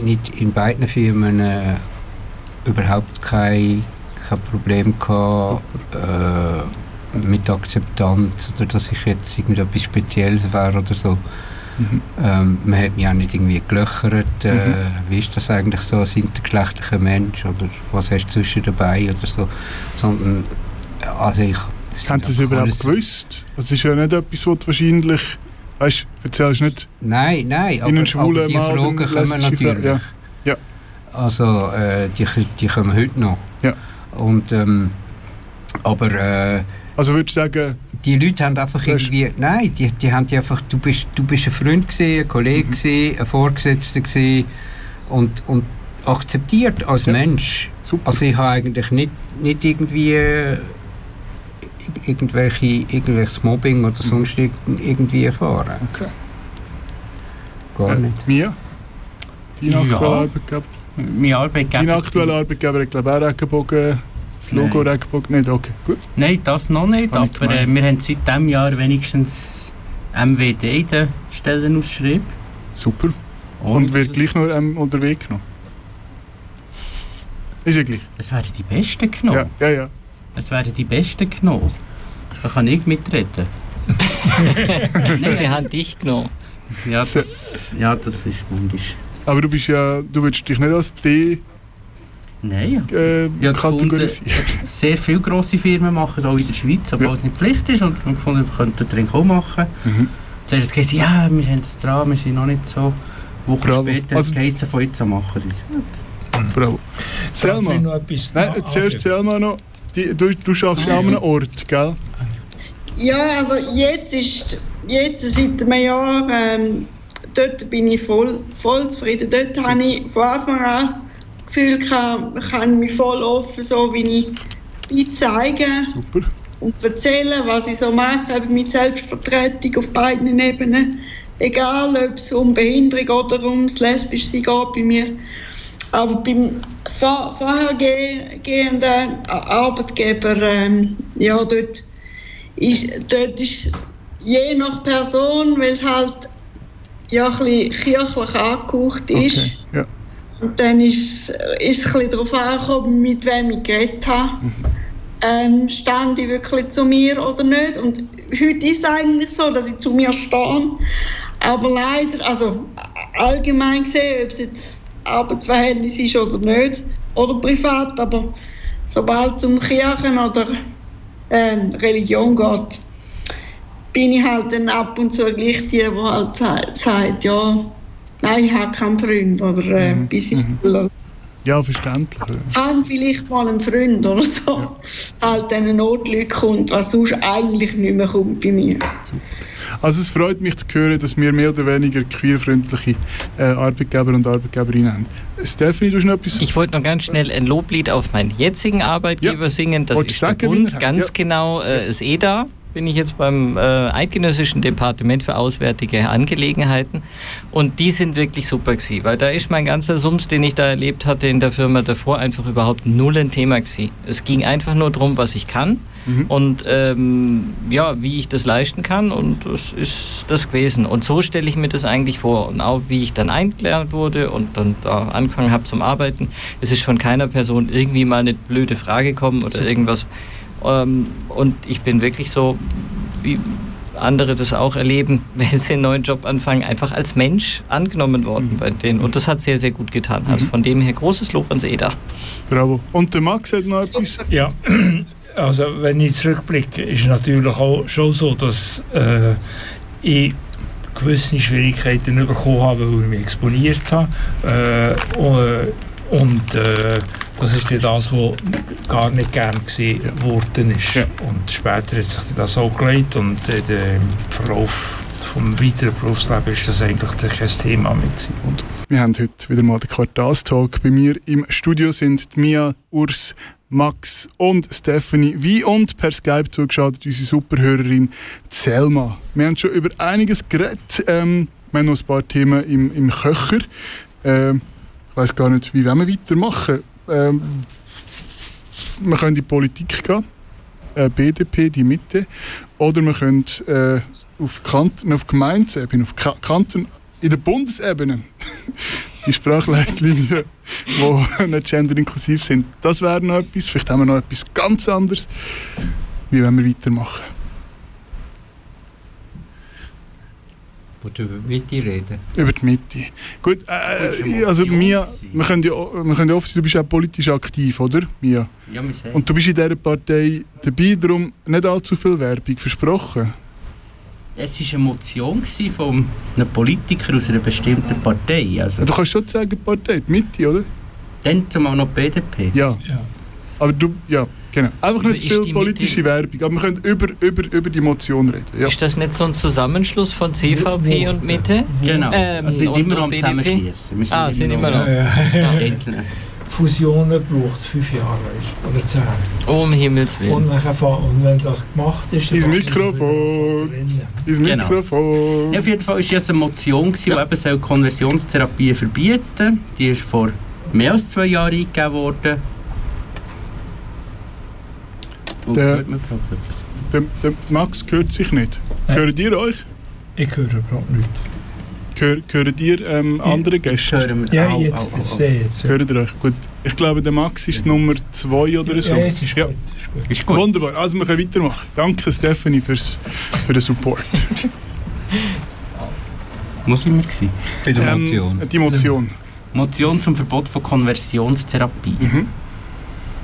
nicht in beiden Firmen äh, überhaupt kein, kein Problem gehabt, äh, mit Akzeptanz oder dass ich jetzt irgendetwas Spezielles wäre oder so. Mhm. Ähm, man hat mich auch nicht irgendwie gelöchert. Äh, Mhm. Wie ist das eigentlich so als intergeschlechtlicher Mensch oder was hast du zwischen dabei oder so. Sondern, also ich... das Haben Sie es überhaupt gewusst? Das ist ja nicht etwas, was wahrscheinlich. Weißt du, erzählst nicht Nein, nein, in aber, aber die Fragen kommen natürlich. Ja. Ja. Also, äh, die, die kommen heute noch. Ja. Und, ähm, aber äh, Also würdest du sagen, die Leute haben einfach irgendwie, nein, die, die haben die einfach, du bist, du bist ein Freund gewesen, ein Kollege Mhm. gewesen, ein Vorgesetzter gewesen und, und akzeptiert als Ja. Mensch. super. Also ich habe eigentlich nicht, nicht irgendwie äh, irgendwelche, irgendwelches Mobbing oder sonst irgend- irgendwie erfahren. Mhm. Okay. Gar Äh, nicht. Mia? Dein Ja. Arbeitgeber? Mein Arbeitgeber... Dein aktueller Arbeitgeber hat, glaube ich, auch Regenbogen. Das Logo Nein. Regenbogen nicht. Okay, gut. Nein, das noch nicht, Hab ich aber äh, wir haben seit diesem Jahr wenigstens MWD in den Stellenausschreib. Super. Und wird gleich noch ähm, unterwegs genommen? Ist ja gleich. Es werden die Besten genommen. Ja, ja, ja. Es werden die Besten genommen. Da kann ich mitreden. Sie haben dich genommen. Ja, das, ja, das ist manchmal... Aber du bist ja, du würdest dich nicht als D Nein, ja. äh, Ich habe gefunden, kategorisieren. dass sehr viele grosse Firmen machen es auch in der Schweiz, obwohl Ja. es nicht Pflicht ist. Und ich habe gefunden, wir könnten drin auch machen. Mhm. Zuerst geheißen, ja, wir haben es dran, wir sind noch nicht so. Wochen Bravo. später Also- geheißen, von jetzt an machen sie es. Bravo. Selma. Nein, noch zuerst? Selma noch. Die, du, du schaffst an einem Ort, gell? Ja, also jetzt ist, jetzt seit einem Jahr, ähm, dort bin ich voll, voll zufrieden. Dort habe ich von Anfang an das Gefühl, ich kann, kann mich voll offen, so wie ich zeigen Super. und erzählen, was ich so mache, eben mit Selbstvertretung auf beiden Ebenen. Egal, ob es um Behinderung oder ums Lesbischsein geht bei mir. Aber beim vor, vorhergehenden Arbeitgeber, ähm, ja, dort ist, dort ist je nach Person, weil es halt ja, ein bisschen kirchlich angehaucht ist. Okay. Ja. Und dann ist, ist es ein bisschen darauf angekommen, mit wem ich geredet habe. Ähm, stand ich wirklich zu mir oder nicht? Und heute ist es eigentlich so, dass ich zu mir stehe. Aber leider, also allgemein gesehen, ob es jetzt Arbeitsverhältnis ist oder nicht, oder privat, aber sobald es um Kirchen oder äh, Religion geht, bin ich halt dann ab und zu gleich die, die halt sagt, ja, nein, ich habe keinen Freund oder äh, mhm. bis ich mhm. Ja, verständlich. Haben vielleicht mal einen Freund oder so. Ja. Halt eine Notlücke kommt, was sonst eigentlich nicht mehr kommt bei mir. Super. Also es freut mich zu hören, dass wir mehr oder weniger queerfreundliche äh, Arbeitgeber und Arbeitgeberinnen haben. Stephanie, du hast noch etwas? Ich wollte noch ganz schnell ein Loblied auf meinen jetzigen Arbeitgeber ja. singen. Das Wollt ist der Bund, ganz ja. genau äh, das EDA bin ich jetzt beim äh, Eidgenössischen Departement für Auswärtige Angelegenheiten und die sind wirklich super gewesen, weil da ist mein ganzer Sums, den ich da erlebt hatte in der Firma davor, einfach überhaupt null ein Thema gewesen. Es ging einfach nur darum, was ich kann mhm. und ähm, ja, wie ich das leisten kann und das ist das gewesen. Und so stelle ich mir das eigentlich vor und auch wie ich dann eingelernt wurde und dann da angefangen habe zum Arbeiten. Es ist von keiner Person irgendwie mal eine blöde Frage gekommen oder irgendwas ähm, und ich bin wirklich so, wie andere das auch erleben, wenn sie einen neuen Job anfangen, einfach als Mensch angenommen worden mhm. bei denen. Und das hat sehr, sehr gut getan. Also mhm. von dem her großes Lob an Seda. Bravo. Und der Max hat noch etwas? Ja, also wenn ich zurückblicke, ist es natürlich auch schon so, dass äh, ich gewisse Schwierigkeiten bekommen habe, weil ich mich exponiert habe. Äh, und äh, das ist ja das, was gar nicht gern gesehen worden ist. Ja. Und später hat sich das auch gelegt und im Verlauf vom weiteren Berufsleben ist das eigentlich kein Thema mehr gewesen. Wir haben heute wieder mal den Quartalstalk. Bei mir im Studio sind Mia, Urs, Max und Stephanie, wie und per Skype zugeschaltet unsere Superhörerin Selma. Wir haben schon über einiges geredet. Ähm, wir haben noch ein paar Themen im, im Köcher. Ähm, ich weiß gar nicht, wie wir weitermachen ähm, wir können in die Politik gehen, äh, BDP, die Mitte, oder wir können äh, auf, Kanten, auf Gemeindesebene, auf Kanten, in der Bundesebene, die Sprachleitlinien, die nicht genderinklusiv sind. Das wäre noch etwas. Vielleicht haben wir noch etwas ganz anderes. Wie wollen wir weitermachen? Willst du über die Mitte reden? Über die Mitte. Gut, äh, also Mia, wir können, ja, wir können ja offen sein, du bist auch politisch aktiv, oder? Mia? Ja, wir sehen. Und du bist in dieser Partei dabei, darum nicht allzu viel Werbung versprochen. Es war eine Motion von einem Politiker aus einer bestimmten Partei. Also. Du kannst schon sagen, Partei, die Mitte, oder? Dann zumal noch die BDP. Ja. ja. Aber du, ja. Genau. Einfach nicht zu viel politische Werbung, aber wir können über, über, über die Motion reden. Ja. Ist das nicht so ein Zusammenschluss von CVP ja, und Mitte? Genau. Ähm, also sind immer noch am Zusammenschließen. Ah, sind immer noch. Ja. Fusionen braucht fünf Jahre oder zehn. Um Himmels Willen. Und, und wenn das gemacht ist, ins Mikrofon. Ins genau. Mikrofon. Ja, auf jeden Fall war es eine Motion, die ja. eben Konversionstherapie verbieten soll. Die ist vor mehr als zwei Jahren eingegeben worden. Der, der, der, Max hört sich nicht. Nein. Hört ihr euch? Ich höre überhaupt nicht. Hör, hört ihr ähm, andere Gäste? Hören wir. Ja, au, jetzt, au, au, jetzt. Hört ihr euch? Gut. Ich glaube, der Max ist Nummer 2 oder so. Ja, jetzt ist, ja. Gut. ist gut. Ist gut. Wunderbar. Also wir können weitermachen. Danke Stephanie fürs, für den Support. Muss ich mit sein? Bei der ähm, Motion. Die Motion. Motion zum Verbot von Konversionstherapie. Mhm.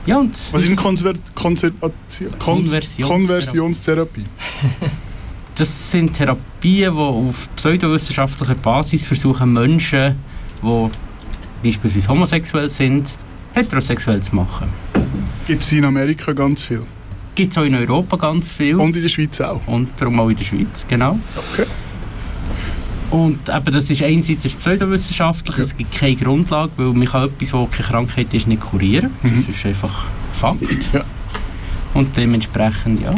Ja, und Was ist eine Konver Konversionstherapie? Konversionstherapie? das sind Therapien, die auf pseudowissenschaftlicher Basis versuchen, Menschen, die beispielsweise homosexuell sind, heterosexuell zu machen. Gibt es in Amerika ganz viel? Gibt es auch in Europa ganz viel. Und in der Schweiz auch? Und darum auch in der Schweiz, genau. Okay. Und eben, das ist einerseits ist pseudowissenschaftlich, ja. es gibt keine Grundlage, weil man kann etwas, was keine Krankheit ist, nicht kurieren. Mhm. Das ist einfach Fakt. Ja. Und dementsprechend, ja.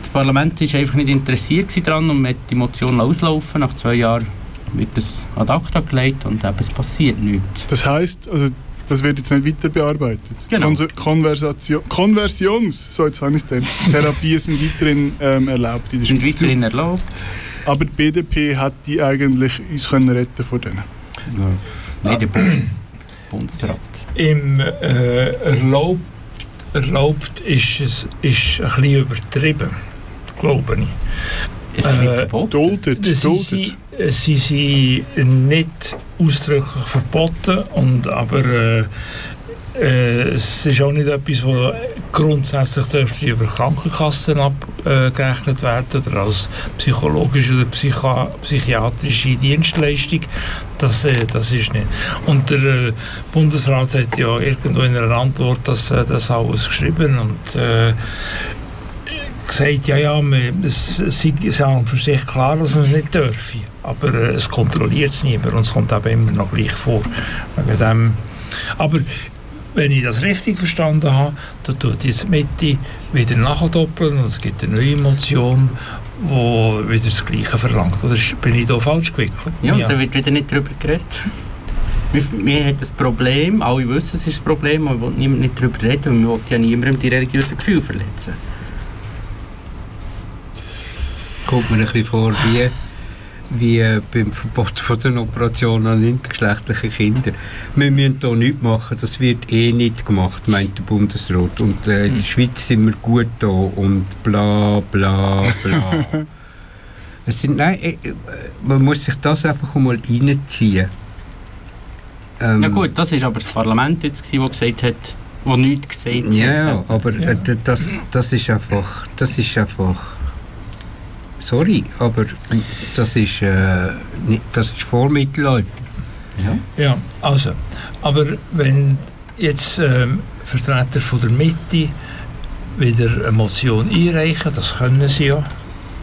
Das Parlament war einfach nicht interessiert daran und hat die Motion auslaufen. Nach zwei Jahren wird das ad acta gelegt und eben, es passiert nichts. Das heisst, also das wird jetzt nicht weiter bearbeitet. Genau. Konversation, Konversions, so jetzt habe ich es Therapien sind weiterhin ähm, erlaubt. In sind weiterhin erlaubt. Aber die BDP hat die eigentlich uns können retten von denen. Ja. Nein, der Bundesrat. Im äh, erlaubt, erlaubt ist es ist ein bisschen übertrieben, glaube ich. Es wird äh, verboten. Duldet, duldet. sie sind nicht ausdrücklich verboten, und, aber äh, äh, es ist auch nicht etwas, das grundsätzlich dürfte über Krankenkassen abgerechnet werden oder als psychologische oder psychi psychiatrische Dienstleistung. Das, äh, das ist nicht. Und der äh, Bundesrat hat ja irgendwo in einer Antwort das, das alles geschrieben und gesagt, ja, ja, es sei für sich klar, dass man es nicht dürfe. Aber es kontrolliert es niemand und es kommt eben immer noch gleich vor. Wegen dem. Aber wenn ich das richtig verstanden habe, dann tut die Mitte wieder nachdoppeln und es gibt eine neue Motion, die wieder das Gleiche verlangt. Oder bin ich da falsch gewickelt? Ja, ja. da wird wieder nicht darüber geredet. Wir, wir haben das Problem, alle wissen, es ist ein Problem, aber wir wollen nicht darüber reden, weil wir wollen ja niemandem die religiösen Gefühle verletzen. Kommt mir ein bisschen vor wie wie beim Verbot von den Operationen an intergeschlechtlichen Kindern. Wir müssen hier nichts machen, das wird eh nicht gemacht, meint der Bundesrat. Und äh, in der hm. Schweiz sind wir gut da und bla bla bla. es sind, nein, äh, man muss sich das einfach mal reinziehen. Ähm, ja gut, das ist aber das Parlament jetzt, das gesagt hat, wo nichts gesagt hat. Ja, aber ja. Äh, das, das ist einfach, das ist einfach sorry, aber das ist, äh, das ist vor Mittelalter. Ja. ja, also, aber wenn jetzt ähm, Vertreter von der Mitte wieder eine Motion einreichen, das können sie ja.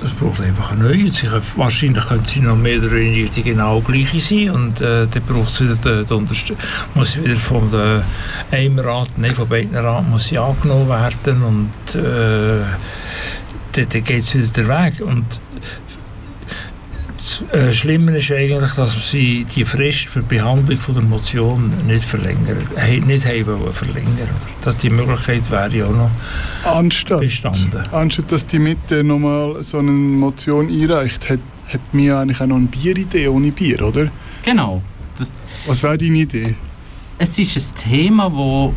Das braucht einfach eine neue. Sie können, wahrscheinlich können sie noch mehr oder weniger die genau gleiche sein und äh, dann braucht es wieder die, die Unterstützung. Muss wieder von der einem Rat, nein, von beiden Rat muss sie angenommen werden und äh, dann, dann geht es wieder der Weg. Und das äh, Schlimme ist eigentlich, dass sie die Frist für die Behandlung von der Motion nicht verlängern, nicht haben verlängern. Dass die Möglichkeit wäre ja auch noch anstatt, bestanden. Anstatt dass die Mitte nochmal so eine Motion einreicht, hat, hat mir eigentlich auch noch eine Bieridee ohne Bier, oder? Genau. Das, Was wäre deine Idee? Es ist ein Thema, das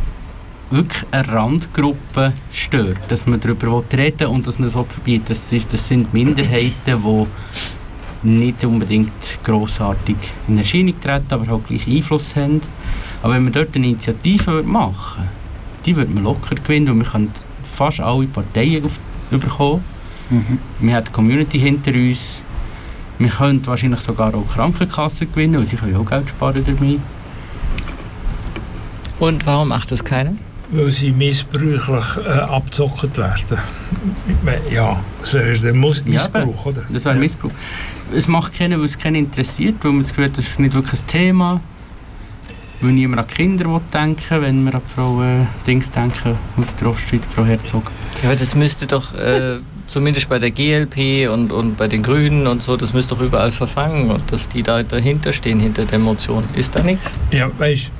wirklich eine Randgruppe stört, dass man darüber reden will und dass man es verbieten das, das sind Minderheiten, die nicht unbedingt grossartig in Erscheinung treten, aber auch gleich Einfluss haben. Aber wenn man dort eine Initiative machen würde, die würde man locker gewinnen und wir können fast alle Parteien auf, bekommen. Mhm. Wir haben die Community hinter uns. Wir können wahrscheinlich sogar auch Krankenkassen gewinnen, weil sie können auch Geld sparen damit. Und warum macht das keiner? Weil sie missbräuchlich äh, abgezockt werden. Ja, das ist der Mus Missbrauch, ja, oder? Das wäre Missbrauch. Es macht keinen, weil es keinen interessiert, weil man das Gefühl das ist nicht wirklich ein Thema. Weil niemand an Kinder denken wenn wir an Frau äh, Dings denken, aus der Ostschweiz, Frau Herzog. Ja, das müsste doch, äh, zumindest bei der GLP und, und bei den Grünen und so, das müsste doch überall verfangen und dass die da dahinter stehen, hinter der Motion. Ist da nichts? Ja, weißt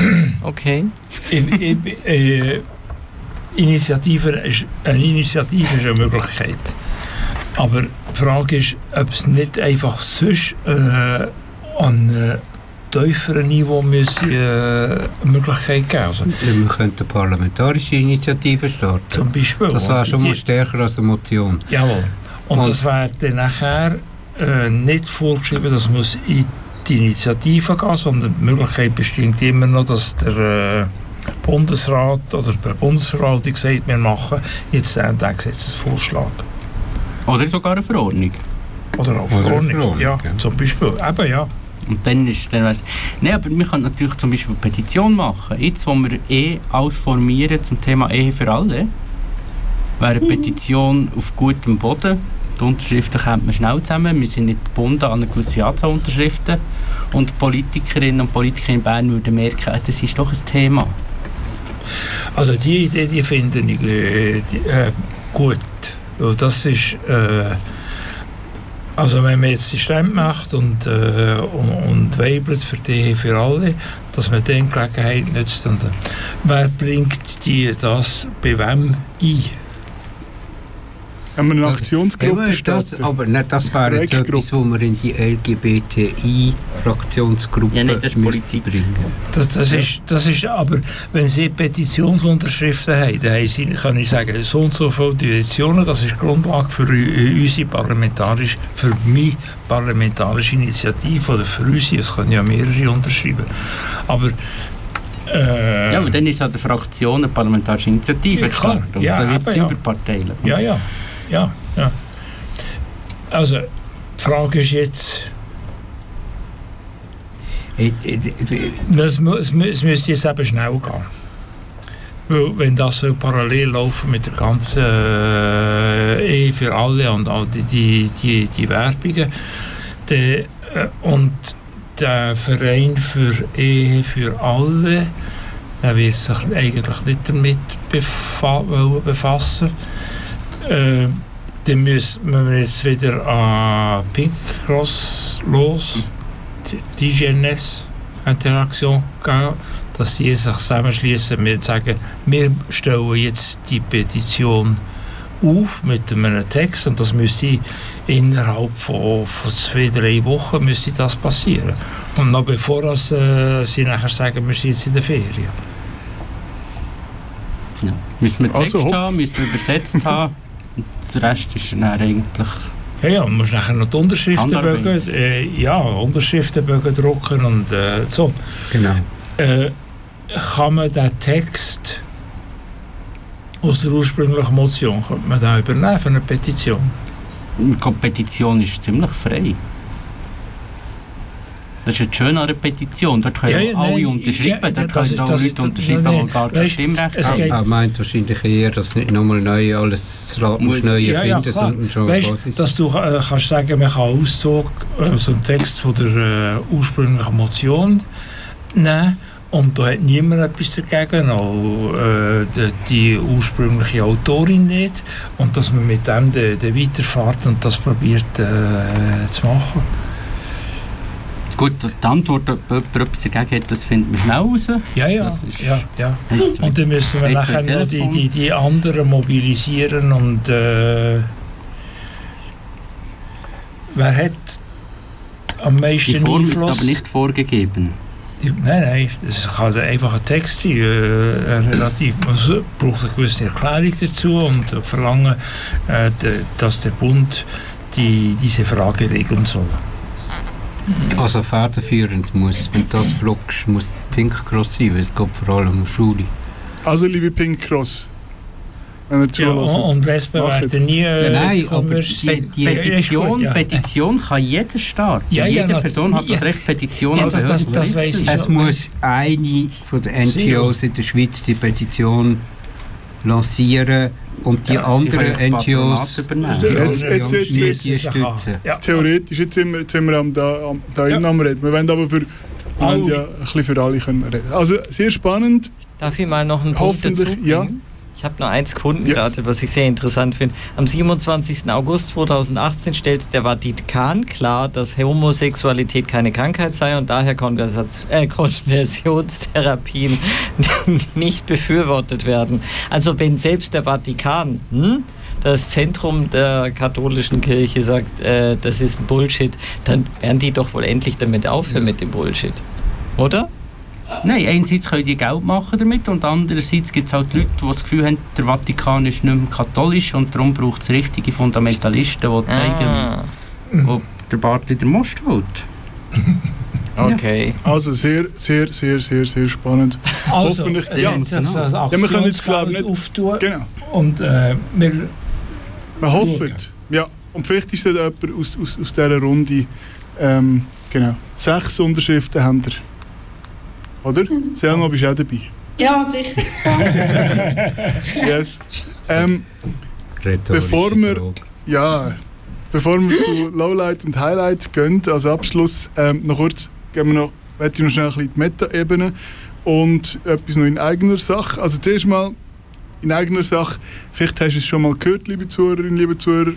äh, Okay. äh, Initiative ist, eine Initiative ist eine Möglichkeit. Aber die Frage ist, ob es nicht einfach sonst äh, an tieferen Niveau müssen, äh, Möglichkeit geben also, ja, Wir könnten parlamentarische Initiative starten. Zum Beispiel. Das wäre schon mal stärker als eine Motion. Jawohl. Und, Und das wäre dann nachher äh, nicht vorgeschrieben, dass muss in die Initiative gehen, sondern die Möglichkeit besteht immer noch, dass der äh, Bundesrat oder der Bundesverwaltung sagt, wir machen jetzt einen Gesetzesvorschlag. Oder sogar eine Verordnung. Oder auch eine Verordnung, Verordnung ja, ja, zum Beispiel. Eben, ja. Und dann ist dann weiss, Nein, aber wir können natürlich zum Beispiel eine Petition machen. Jetzt, wo wir eh alles formieren zum Thema Ehe für alle, wäre eine Petition auf gutem Boden die Unterschriften kommt man schnell zusammen. Wir sind nicht gebunden an eine gewisse Anzahl Unterschriften. Und Politikerinnen und Politiker in Bern würden merken, ah, das ist doch ein Thema. Also die Idee, die finde ich äh, äh, gut. Das ist... Äh, also wenn man jetzt System macht und, äh, und, und weibelt für die für alle, dass man dann Gelegenheit nützt. Und, äh, wer bringt die das bei wem ein? Haben wir eine Das- Aktionsgruppe starten? aber nicht, das wäre jetzt etwas, wo wir in die LGBTI-Fraktionsgruppe Ja, nicht, das Politik. bringen. Das, das, ist, das ist aber, wenn Sie Petitionsunterschriften haben, dann haben Sie, kann ich sagen, so und so viele Petitionen, das ist die Grundlage für unsere parlamentarische, für meine parlamentarische Initiative oder für unsere, es können ja mehrere unterschreiben. Aber äh, Ja, aber dann ist an der Fraktion eine parlamentarische Initiative Ja, klar. Ja, dann wird es überparteilich. Ja, ja, ja, ja. Also, die Frage ist jetzt, Äh, äh, es, müsste jetzt eben schnell gehen. Weil, wenn das so parallel laufen mit der ganzen äh, Ehe für alle und all die, die, die, die Werbungen, dann, äh, und der Verein für Ehe für alle, der wird sich eigentlich nicht damit befa befassen. Äh, dann müssen wir jetzt wieder an Pink Cross los, die die GNS-Interaktion gehen, dass die sich zusammenschließen und sagen, wir stellen jetzt die Petition auf mit einem Text und das müsste innerhalb von, von zwei, drei Wochen müsste das passieren. Und noch bevor das, äh, sie nachher sagen, wir sind jetzt in der Ferien. Ja. Müssen wir Text Also, haben, müssen wir übersetzt haben. Der Rest ist dann eigentlich... Ja, ja, man muss nachher noch die Unterschriftenbögen, äh, ja, Unterschriftenbögen drucken und äh, so. genau. Äh, kann man den Text aus der ursprünglichen Motion könnte man den übernehmen für eine Petition? Die Petition ist ziemlich frei. Das ist jetzt schön an der Petition. Dort können Ja, ja, alle nein, unterschreiben. ja, Dort das ist- können auch Leute unterschreiben, die gar kein Stimmrecht es haben. Er meint wahrscheinlich eher, dass nicht nochmal neu alles das Rad muss neu Ja, erfinden, sondern schon Weißt, dass du äh, kannst sagen, man kann Auszug aus dem Text von der äh, ursprünglichen Motion nehmen und da hat niemand etwas dagegen, auch äh, die, die ursprüngliche Autorin nicht und dass man mit dem de, de weiterfährt und das probiert äh, zu machen. Gut, die Antwort, ob jemand etwas dagegen hat, das finden wir schnell raus. Ja, ja, Das ist- ja, ja. Und dann müssen wir nachher noch die, die, die anderen mobilisieren und äh, wer hat am meisten die Form ist Einfluss? aber nicht vorgegeben. Die, nein, nein, es kann einfach ein Text sein, äh, relativ. Man braucht eine gewisse Erklärung dazu und verlangen, äh, de, dass der Bund die, diese Frage regeln soll. Also federführend muss, wenn du das fragst, muss Pink Cross sein, weil es geht vor allem um Schule. Also, liebe Pink Cross, wenn ihr Ja, und Lesben werden nie äh, Nein, aber die- die- Petition, gut, ja. Petition kann jeder starten. Ja, ja, Jede nat- Person hat das ja. Recht, Petitionen Ja, zu das- das- das weiss ich. Es muss eine von den NGOs in der Schweiz die Petition lancieren und die Ja, anderen NGOs die Jetzt- jetzt- die stützen. Ja. Theoretisch, jetzt sind wir, jetzt sind wir am, da, am, da Ja. am Reden. Wir wollen aber für, wir wollen ja ein bisschen für alle können reden. Also, sehr spannend. Darf ich mal noch einen Punkt dazu bringen? ja. Ich habe noch eins gefunden Yes. gerade, was ich sehr interessant finde. Am 27. August 2018 stellte der Vatikan klar, dass Homosexualität keine Krankheit sei und daher Konversaz äh, Konversionstherapien nicht befürwortet werden. Also wenn selbst der Vatikan, hm, das Zentrum der katholischen Kirche sagt, äh, das ist ein Bullshit, dann werden die doch wohl endlich damit aufhören mit dem Bullshit. Oder? Nein, einerseits können die Geld machen damit und andererseits gibt es halt Leute, die das Gefühl haben, der Vatikan ist nicht mehr katholisch und darum braucht es richtige Fundamentalisten, die zeigen, Ah, wo der Bartli der Most hält. okay. Also, sehr, sehr, sehr, sehr, sehr spannend. Also, Hoffentlich- es ja. Ja, wir können jetzt, glaub ich, nicht- auftun Genau. und äh, wir Wir hoffen. Ja. Und vielleicht ist da jemand aus, aus, aus dieser Runde. Ähm, genau. Sechs Unterschriften haben wir. Oder? Selma, bist du auch dabei? Ja, sicher. Yes. Ähm, Bevor wir-. Ja, bevor wir zu Lowlight und Highlight gehen, als Abschluss, ähm, noch kurz, gehen wir noch, ich noch schnell ein bisschen die Meta-Ebene und etwas noch in eigener Sache. Also zuerst mal in eigener Sache, vielleicht hast du es schon mal gehört, liebe Zuhörerinnen, liebe Zuhörer,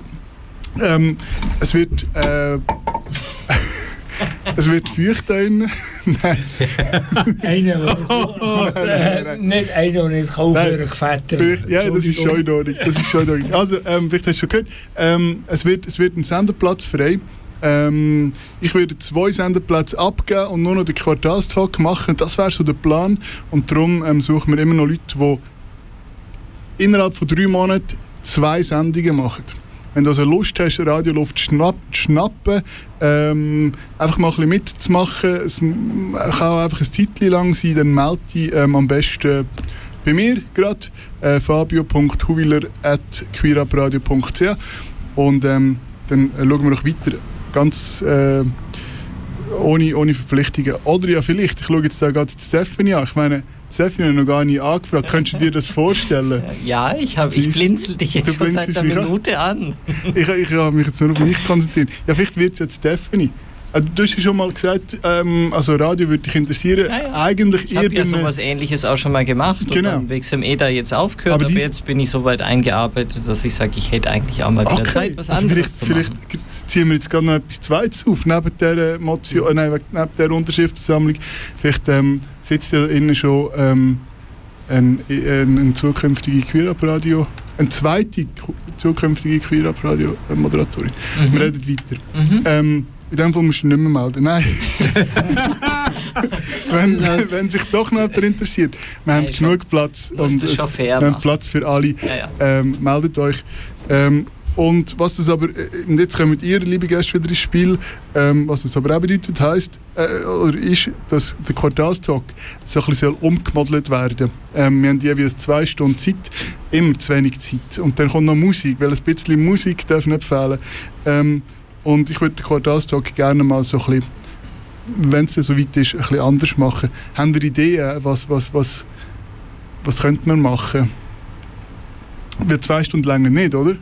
ähm, es wird äh, Es wird feucht da drinnen. Nein. Einer, der nicht einer, der nicht kann aufhören gefettert. Ja, das ist schon in Ordnung. Das ist schon in Ordnung. Also, ähm, vielleicht hast du schon gehört, ähm, es, wird, es wird ein Senderplatz frei. Ähm, ich werde zwei Senderplätze abgeben und nur noch den Quartalstalk machen. Das wäre so der Plan. Und darum ähm, suchen wir immer noch Leute, die innerhalb von drei Monaten zwei Sendungen machen. Wenn du also Lust hast, Radioluft schnapp, schnappen, ähm, einfach mal ein bisschen mitzumachen, es kann auch einfach ein Zeitchen lang sein, dann melde dich ähm, am besten bei mir gerade, äh, fabio.huwiler.queerabradio.ch und ähm, dann äh, schauen wir noch weiter, ganz äh, ohne, ohne Verpflichtungen. Oder ja, vielleicht, ich schaue jetzt da gerade Stephanie an, ich meine, Stephanie hat noch gar nicht angefragt, könntest du dir das vorstellen? Ja, ich, hab, ich blinzel dich jetzt schon seit einer? Minute an. ich, ich habe mich jetzt nur auf mich konzentriert. Ja, vielleicht wird es jetzt Stephanie. Äh, Du hast ja schon mal gesagt, ähm, also Radio würde dich interessieren. Ja, ja. Eigentlich Ich habe ja sowas ähnliches auch schon mal gemacht und Genau. dann wegen dem EDA jetzt aufgehört, Aber aber, jetzt bin ich so weit eingearbeitet, dass ich sage, ich hätte eigentlich auch mal wieder Zeit, was also anderes vielleicht, zu machen. vielleicht ziehen wir jetzt gerade noch etwas Zweites auf, neben der Motion, äh, nein, neben der Unterschriftensammlung. Vielleicht ähm, sitzt ja innen schon ähm, ein, ein, ein zukünftige Queer-Up-Radio, eine zweite zukünftige Queer-Up-Radio-Moderatorin. Mhm. Wir reden weiter. Mhm. Ähm, in dem Fall musst du nicht mehr melden. Nein. wenn, wenn sich doch noch jemand interessiert, wir haben Nein, genug Platz. Und es- wir haben. Platz für alle. Ja, ja. Ähm, meldet euch. Ähm, und was das aber, äh, jetzt kommen ihr, liebe Gäste, wieder ins Spiel, ähm, was das aber auch bedeutet, heisst, äh, oder ist, dass der Quartalstalk so ein bisschen umgemodelt werden ähm, Wir haben jeweils zwei Stunden Zeit, immer zu wenig Zeit. Und dann kommt noch Musik, weil ein bisschen Musik darf nicht fehlen. Ähm, und ich würde den Quartalstalk gerne mal so ein bisschen, wenn es so weit ist, ein bisschen anders machen. Habt ihr Ideen, was, was, was, was könnte man machen? Wird zwei Stunden länger nicht, oder?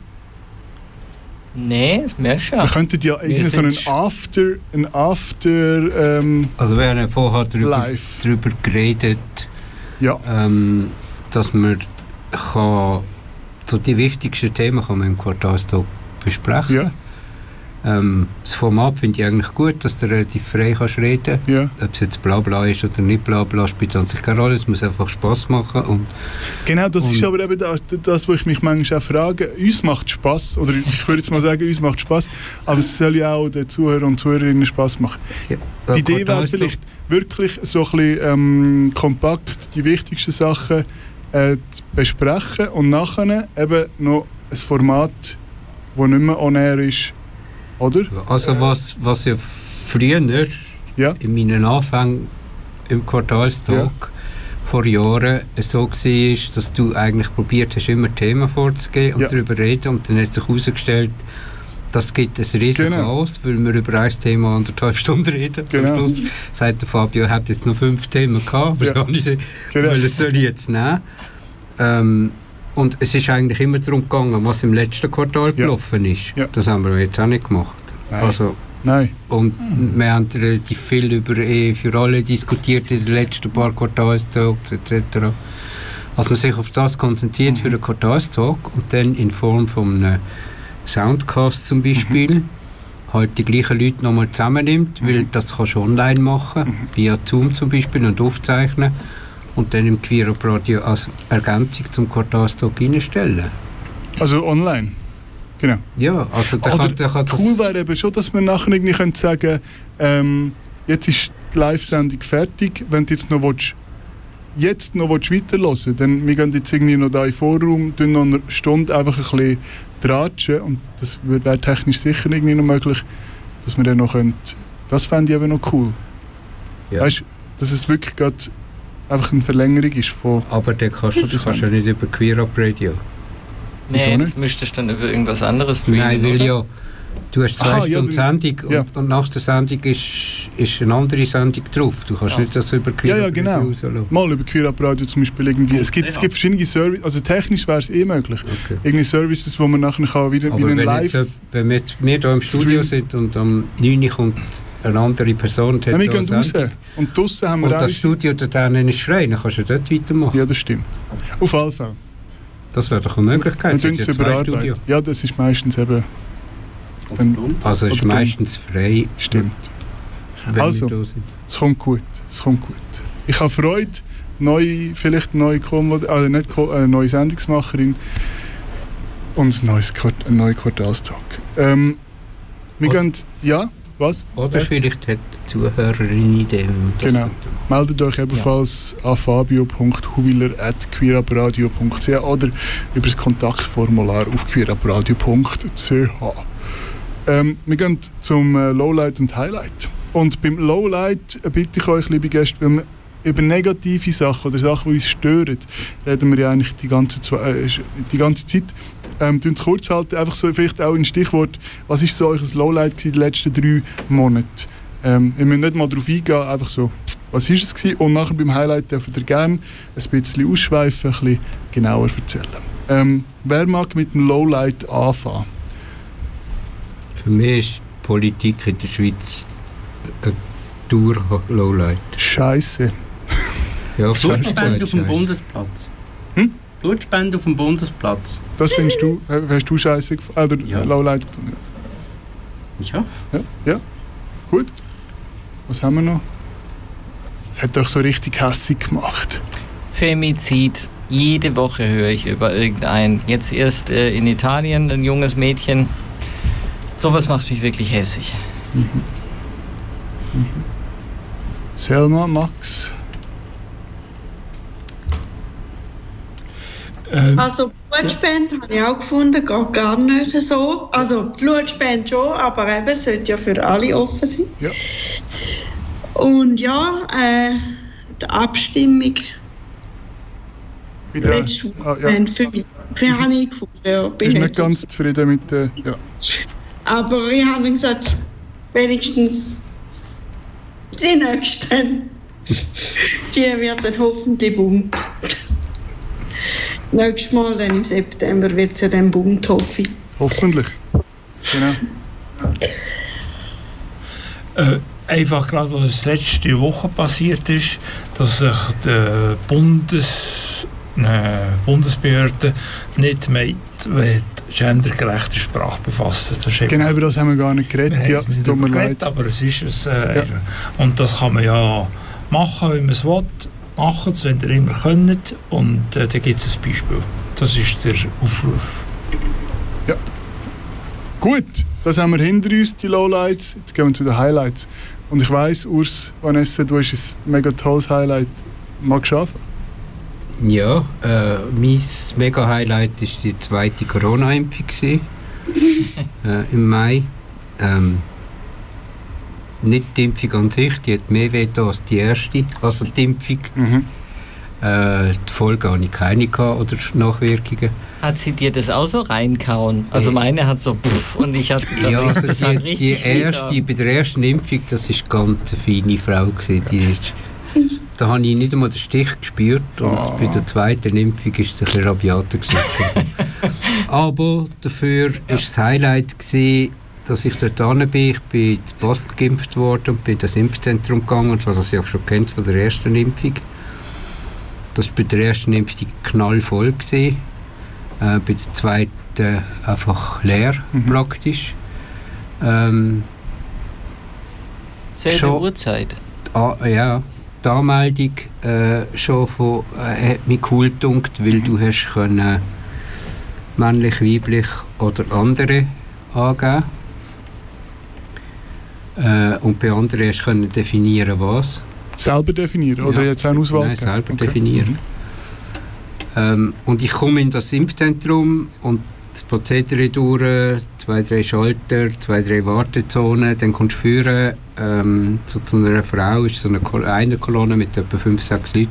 Nee, das merkst du Wir ja. könnten ja irgendwie so einen After, ein After, ähm, Also wir haben vorher darüber, darüber geredet, ja, ähm, dass man kann, so die wichtigsten Themen kann man im Quartalstag besprechen. ja, Ähm, das Format finde ich eigentlich gut, dass du relativ frei kannst reden ja. Ob es jetzt Blabla ist oder nicht Blabla, spielt an sich keine Rolle. Es muss einfach Spass machen. Und Genau, das ist aber eben das, das, wo ich mich manchmal auch frage. Uns macht Spaß oder ich würde jetzt mal sagen, uns macht Spaß, aber es soll ja auch den Zuhörern und Zuhörerinnen Spaß machen. ja, Die Idee wäre Quartalstag- vielleicht wirklich so ein bisschen ähm, kompakt die wichtigsten Sachen äh, zu besprechen und nachher eben noch ein Format, das nicht mehr on air ist, oder? Also was, was ja früher Ja. in meinen Anfängen im Quartalstag vor Jahren so war, dass du eigentlich probiert hast, immer Themen vorzugeben und Ja. darüber reden und dann hat sich herausgestellt, das gibt ein riesiges Genau. Chaos, weil wir über ein Thema anderthalb Stunden reden. Genau. Am Schluss sagt der Fabio, er hat jetzt noch fünf Themen gehabt, aber Ja. ich Genau. weil das soll ich jetzt nehmen. Ähm, und es ist eigentlich immer darum gegangen, was im letzten Quartal Ja. gelaufen ist. Ja. Das haben wir jetzt auch nicht gemacht. Nein. Also, Nein. und wir haben relativ viel über Ehe für alle diskutiert in den letzten paar Quartalstags etc. Als man sich auf das konzentriert für den Quartalstag und dann in Form von einem Soundcast zum Beispiel halt die gleichen Leute nochmal zusammennimmt, weil das kannst du online machen, via Zoom zum Beispiel und aufzeichnen und dann im Queer Up Radio als Ergänzung zum Quartalstag reinstellen. Also online. Genau. Ja, also Oder kann, der kann cool wäre eben schon, dass wir nachher irgendwie können sagen ähm, jetzt ist die Live-Sendung fertig, wenn du jetzt noch willst, jetzt noch willst weiterhören dann wir gehen jetzt irgendwie noch da in den Vorraum, tun noch eine Stunde einfach ein bisschen tratschen und das wäre technisch sicher irgendwie noch möglich, dass wir dann noch können, das fände ich eben noch cool. Ja. Weißt du, dass es wirklich gerade einfach eine Verlängerung ist von Aber den kannst du, das kannst du nicht über Queer Up Radio. Nicht? das müsstest du dann über irgendwas anderes streamen, Nein, weil ja, du hast zwei Aha, ja, Stunden dann- Sendung und, ja. und nach der Sendung ist, ist eine andere Sendung drauf. Du kannst Ja. nicht das über Queer Ja, ja, Up genau. Radio mal über Queer Up Radio zum Beispiel irgendwie. Es gibt, es gibt verschiedene Services, also technisch wäre es eh möglich. Okay. Irgendwie Services, wo man nachher kann wieder Aber wie wenn, Live... jetzt, wenn wir, hier im Studio sind und am 9 Uhr kommt eine andere Person hat Nein, wir gehen eine raus. Und draussen haben wir und das Studio dort hinten ist frei, dann kannst du dort weitermachen. Ja, das stimmt. Auf alle Fälle. Das wäre doch eine Möglichkeit. Wir Es überarbeiten. Ja, das ist meistens eben... Dann, Also es ist meistens frei. stimmt. wenn Also. wir da sind. Es kommt gut, es kommt gut. Ich habe Freude, neue, vielleicht neue, Komod also nicht Ko äh, neue Sendungsmacherin und ein neues Quart ein neuer Quartalstag. Ähm, wir Und- gehen, ja, was? Oder vielleicht hat die Zuhörerin eine Idee, wie man das Genau. Meldet euch ebenfalls an fabio.huwiler.queerabradio.ch oder über das Kontaktformular auf queerabradio.ch. Ähm, wir gehen zum äh, Lowlight und Highlight. Und beim Lowlight äh, bitte ich euch, liebe Gäste, wenn wir über negative Sachen oder Sachen, die uns stören, reden wir ja eigentlich die ganze, äh, die ganze Zeit. Ähm, tun es kurz halten, einfach so vielleicht auch ein Stichwort. Was ist so euch ein Lowlight gewesen die letzten drei Monate? Ähm, ihr müsst nicht mal darauf eingehen, einfach so, was ist es gewesen? Und nachher beim Highlight dürft ihr gerne ein bisschen ausschweifen, ein bisschen genauer erzählen. Ähm, wer mag mit dem Lowlight anfangen? Für mich ist Politik in der Schweiz ein Tour-Lowlight. Scheiße. Ja, Blutspende auf dem Scheiße. Bundesplatz. Blutspende auf dem Bundesplatz. Das findest du, äh, hast du scheiße gefunden? Oder Ja. Lowlight gefunden? Ja. Ja? ja? Gut. Was haben wir noch? Das hat doch so richtig hässig gemacht. Femizid. Jede Woche höre ich über irgendein. Jetzt erst äh, in Italien ein junges Mädchen. Sowas macht mich wirklich hässlich. Selma, Max. Äh, Also Blutspende habe ich auch gefunden, geht gar nicht so. Also Blutspende schon, aber eben sollte ja für alle offen sein. Ja. Und ja, äh, die Abstimmung Wieder, letztes ah, ja. Für mich. Für habe ich gefunden, ja, bin nicht nicht ganz zufrieden mit der. Ja. Aber ich habe gesagt, wenigstens die nächsten, die wird dann hoffentlich bunt. Nächstes Mal, dann im September, wird es ja dann bunt, hoffe ich. Hoffentlich. Genau. Äh, einfach gerade, was das letzte Woche passiert ist, dass sich die Bundes, äh, Bundesbehörde nicht mit, mit gendergerechter Sprache befassen. Genau, über das haben wir gar nicht geredet. Ja, es es nicht tut mir leid. aber es ist es. Äh, Ja. Und das kann man ja machen, wenn man es will. Macht es, wenn ihr immer könnt. Und äh, da gibt es ein Beispiel. Das ist der Aufruf. Gut, das haben wir hinter uns, die Lowlights. Jetzt gehen wir zu den Highlights. Und ich weiss, Urs, Vanessa, du hast ein mega tolles Highlight. Magst du anfangen? Ja, äh, mein Mega-Highlight war die zweite Corona-Impfung äh, im Mai. Ähm, nicht die Impfung an sich, die hat mehr weh als die erste. Also die Impfung, Mhm. äh, die Folge hatte ich keine gehabt, oder Nachwirkungen. Hat sie dir das auch so reinkauen? Also Äh. meine hat so puff und ich hatte da Ja, also das hat die, die richtig erste, wehgetan. bei der ersten Impfung, das ist ganz eine feine Frau. Gewesen. Die ist, da habe ich nicht einmal den Stich gespürt. Und Ah. bei der zweiten Impfung ist es ein bisschen rabiater. Gewesen. Aber dafür war das Highlight, gewesen, dass ich dort hin bin. Ich bin in Basel geimpft worden und bin in das Impfzentrum gegangen, so das ich auch schon kennt von der ersten Impfung. Das war bei der ersten Impfung knallvoll. Gewesen. Äh, bei der zweiten einfach leer praktisch. Ähm, Selbe schon- Uhrzeit. ah, ja, die Anmeldung äh, schon von, äh, hat mich cool gedunkt, weil du hast können männlich, weiblich oder andere angeben. Äh, und bei anderen hast du definieren was. Selber definieren? Oder Ja. jetzt auch eine Auswahl? Nein, selber Okay. definieren. Mhm. Ähm, und ich komme in das Impfzentrum und das Prozedere durch, zwei, drei Schalter, zwei, drei Wartezonen, dann kommst du führen ähm, zu, zu einer Frau, ist so eine, eine Kolonne mit etwa fünf, sechs Leuten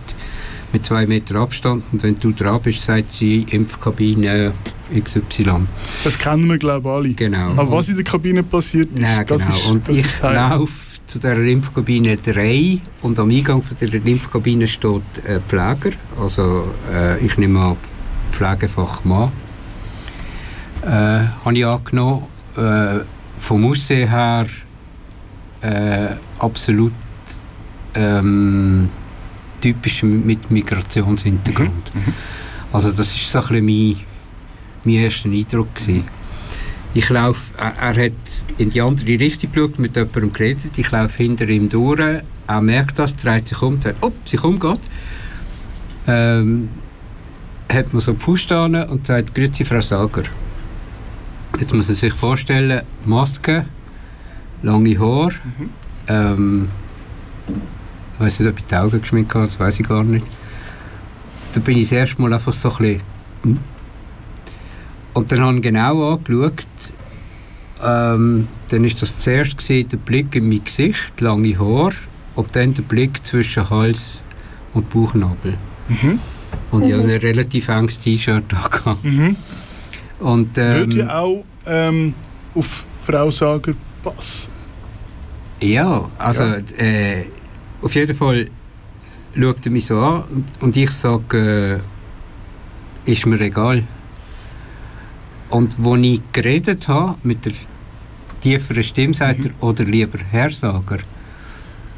mit zwei Meter Abstand und wenn du dran bist, sagt sie Impfkabine XY. Das kennen wir, glaube ich, alle. Genau. Aber was in der Kabine passiert ist, Nein, das genau. ist, und das ich laufe zu der Impfkabine 3 und am Eingang von der Impfkabine steht ein Pfleger. Also äh, ich nehme an, Pflegefach Mann. Äh, habe ich angenommen. Äh, vom Aussehen her äh, absolut ähm, typisch mit Migrationshintergrund. Also das ist so ein mein, mein erster Eindruck gewesen. Ich laufe, er, er hat in die andere Richtung geschaut, mit jemandem geredet, ich laufe hinter ihm durch, er merkt das, dreht sich um, sagt, oh, sich umgeht. Ähm, hat mir so die an und sagt, grüezi Frau Sager. Jetzt muss man sich vorstellen, Maske, lange Haare, ähm, ich weiß nicht, ob ich die Augen geschminkt habe, das weiß ich gar nicht. Da bin ich das erste Mal einfach so ein bisschen... Hm? Und dann habe ich genau angeschaut. Ähm, dann war das zuerst gesehen, der Blick in mein Gesicht, lange Haare, und dann der Blick zwischen Hals und Bauchnabel. Mhm. Und ich hatte ein relativ enges T-Shirt an. Mhm. Und, Würde ähm, ja auch ähm, auf Frau Sager passen. Ja, also Äh, auf jeden Fall schaut er mich so an und, ich sage, äh, ist mir egal. Und wo ich geredet habe mit der tieferen Stimme, sagt er, oder lieber Herr Sager.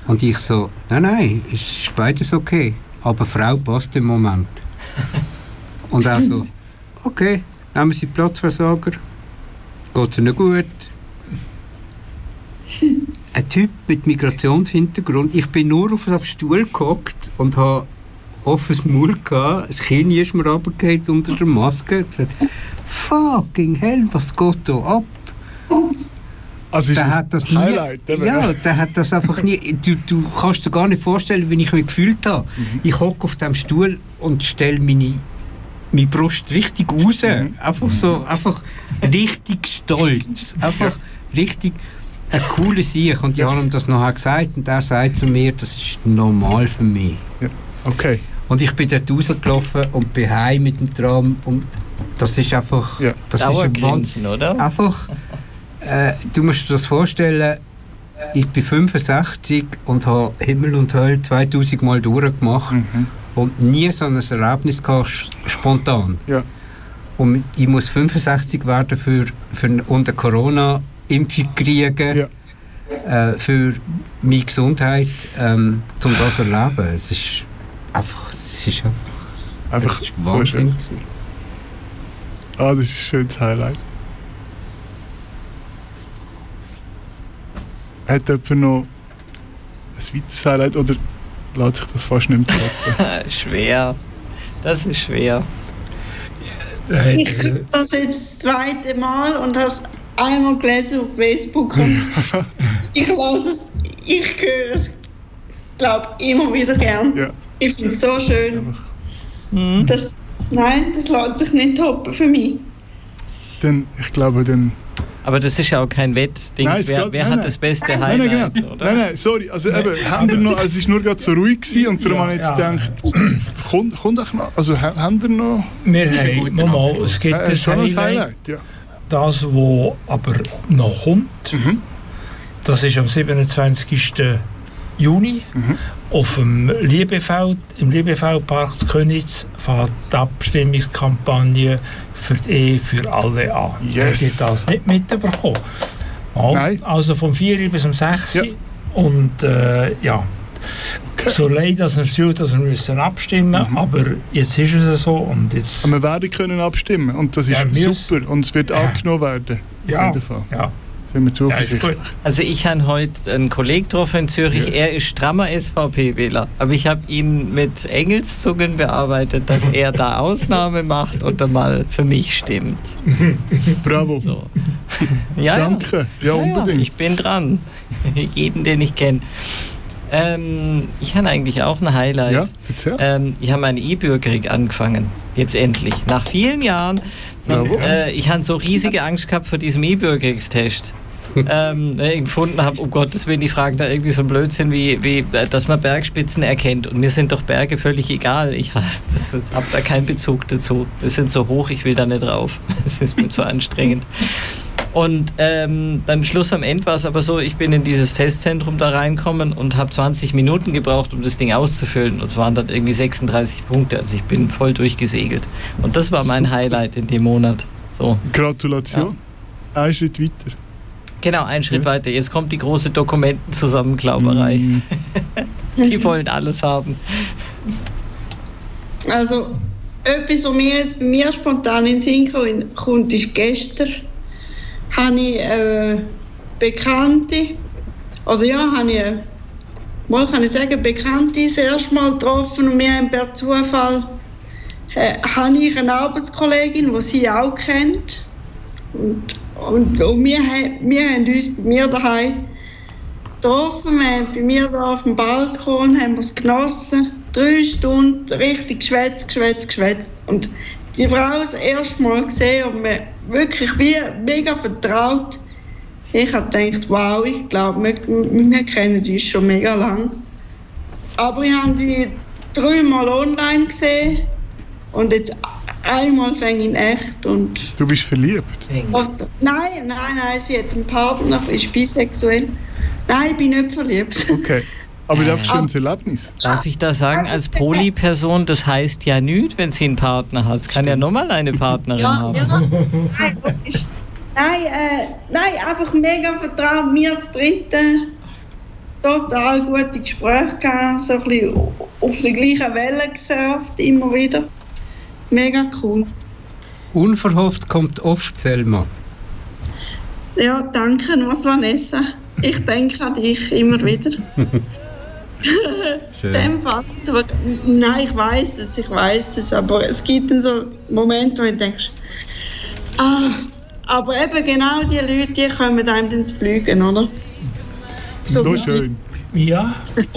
Und ich so, nein, nein, ist beides okay, aber Frau passt im Moment. und er so, okay, nehmen Sie Platz, Herr Sager. Geht es Ihnen gut? ein Typ mit Migrationshintergrund. Ich bin nur auf dem Stuhl gehockt und habe offenes Maul gehabt. Das Kinn ist mir runtergefallen unter der Maske. Gesagt, Fucking hell, was geht da ab? Also Der hat das nie, Highlight, eben. ja, der hat das einfach nie. Du, du kannst dir gar nicht vorstellen, wie ich mich gefühlt habe. Mhm. Ich hocke auf dem Stuhl und stelle meine, meine Brust richtig raus. Mhm. Einfach so, einfach richtig stolz. Einfach richtig ein cooler Sieg. Und ich habe ihm das nachher gesagt und er sagt zu mir, das ist normal für mich. Okay. Und ich bin dort rausgelaufen und bin heim mit dem Tram und das ist einfach, Ja. das ist ein Wahnsinn. Dauergrinsen, oder? Einfach, äh, du musst dir das vorstellen, ich bin 65 und habe Himmel und Hölle 2000 Mal durchgemacht Mhm. und nie so ein Erlebnis gehabt, spontan. Ja. Und ich muss 65 werden für, für unter Corona-Impfung kriegen, äh, für meine Gesundheit, ähm, um das zu erleben. Es ist einfach, es ist einfach, Einfach es ist so Wahnsinn. schön. Ah, das ist ein schönes Highlight. Hat jemand noch ein weiteres Highlight oder lässt sich das fast nicht mehr schwer. Das ist schwer. Ich höre das jetzt das zweite Mal und es einmal gelesen auf Facebook und ich lasse es, ich höre es, glaube immer wieder gern. Ja. Ich finde es so schön. Hm. Das, nein, das lässt sich nicht toppen für mich. Dann, ich glaube, dann... Aber das ist ja auch kein Wettding. Nein, Wer, wer nein, hat nein. das beste Nein, Highlight? nein, genau. oder? Nein, nein, sorry. Also, eben, haben wir noch, also es war nur gerade so ruhig gewesen und darum Ja, habe ich jetzt ja. gedacht, kommt, kommt auch noch, also ha- haben wir noch... Wir haben, mal, es gibt ein schon ein Highlight, Highlight, ja. Das, wo aber noch kommt. Mhm. Das ist am 27. Juni Mhm. auf dem Liebefeld, im Liebefeldpark zu Königs fährt die Abstimmungskampagne für die Ehe für alle an. Yes. Ich das nicht mitbekommen. Nein. Also vom 4 bis um 6 Ja. und äh, ja, Okay. so leid dass wir es tut, dass wir müssen abstimmen Mhm. aber jetzt ist es so und jetzt Aber wir werden können abstimmen und das ist Ja, super und es wird angenommen werden. Auf Ja. jeden Fall. ja, Sind wir ja, zuversichtlich. gut. Also ich habe heute einen Kollegen getroffen in Zürich, Yes. er ist strammer SVP-Wähler. Aber ich habe ihn mit Engelszungen bearbeitet, dass er da Ausnahme macht und dann mal für mich stimmt. Bravo. So. Ja, Danke. Ja, Ja, ja, unbedingt. ich bin dran. Jeden, den ich kenne. Ähm, ich habe eigentlich auch ein Highlight. Ja, erzähl. Ähm, ich habe meine E-Bürgerkrieg angefangen. Jetzt endlich. Nach vielen Jahren. Und, äh, ich hatte so riesige Angst gehabt vor diesem E-Bürgerkriegstest. ähm, ne, gefunden habe, um Gottes Willen, die fragen da irgendwie so einen Blödsinn wie, wie, dass man Bergspitzen erkennt. Und mir sind doch Berge völlig egal. Ich habe da keinen Bezug dazu. Wir sind so hoch, ich will da nicht drauf. Das ist mir zu anstrengend. Und ähm, dann Schluss am Ende war es aber so, ich bin in dieses Testzentrum da reinkommen und habe 20 Minuten gebraucht, um das Ding auszufüllen. Und es waren dann irgendwie 36 Punkte. Also ich bin voll durchgesegelt. Und das war mein Highlight in dem Monat. So. Gratulation. Ein Schritt weiter. Genau, ein Schritt Ja. weiter. Jetzt kommt die große Dokumentenzusammenklauberei. Mm, Die wollen alles haben. Also, etwas, was mir jetzt bei mir spontan in den Sinn kommt, ist gestern habe ich äh, Bekannte, oder ja, habe ich, äh, mal kann ich sagen, Bekannte das erste Mal getroffen und wir haben per Zufall äh, habe ich eine Arbeitskollegin, die sie auch kennt. Und, und, und wir, wir haben uns bei mir daheim getroffen. Wir haben bei mir da auf dem Balkon haben es genossen. Drei Stunden richtig geschwätzt, geschwätzt, geschwätzt. Und die Frau das erste Mal gesehen und mir wirklich wie mega vertraut. Ich habe gedacht, wow, ich glaube, wir, wir kennen uns schon mega lang. Aber ich habe sie dreimal online gesehen und jetzt einmal fängt in echt und... Du bist verliebt? Und, nein, nein, nein, sie hat einen Partner, ist bisexuell. Nein, ich bin nicht verliebt. Okay. Aber das ist ein schönes Erlebnis. Darf ich da sagen, als Polyperson, das heißt ja nichts, wenn sie einen Partner hat. Es kann ja nochmal eine Partnerin Ja, haben. ja. Nein, wirklich. nein, äh, nein, einfach mega vertraut. Wir als Dritte total gute Gespräche gehabt, so ein bisschen auf der gleichen Welle gesurft, immer wieder. Mega cool. Unverhofft kommt oft Selma. Ja, danke, was Vanessa. Ich denke an dich immer wieder. Schön. Dem Fall. Aber, nein, ich weiß es, ich weiß es, aber es gibt dann so Momente, wo du denkst, ah, aber eben genau die Leute, die kommen einem dann zu fliegen, oder? So, sie- schön. Ja,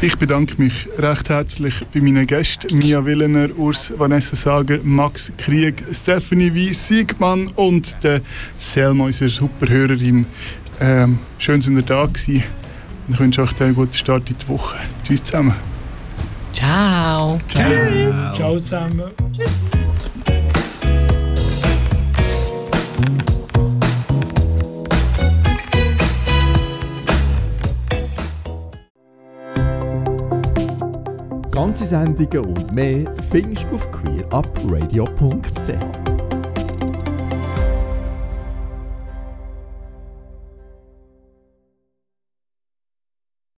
Ich bedanke mich recht herzlich bei meinen Gästen Mia Willener, Urs Vanessa Sager, Max Krieg, Stephanie Weiss Siegmann und der Selma, unsere super Hörerin. Ähm, schön, dass ihr da gewesen. Ich wünsche euch einen guten Start in die Woche. Tschüss zusammen. Ciao. ciao zusammen. Ganze Sendungen und mehr findest du auf queerupradio.ch.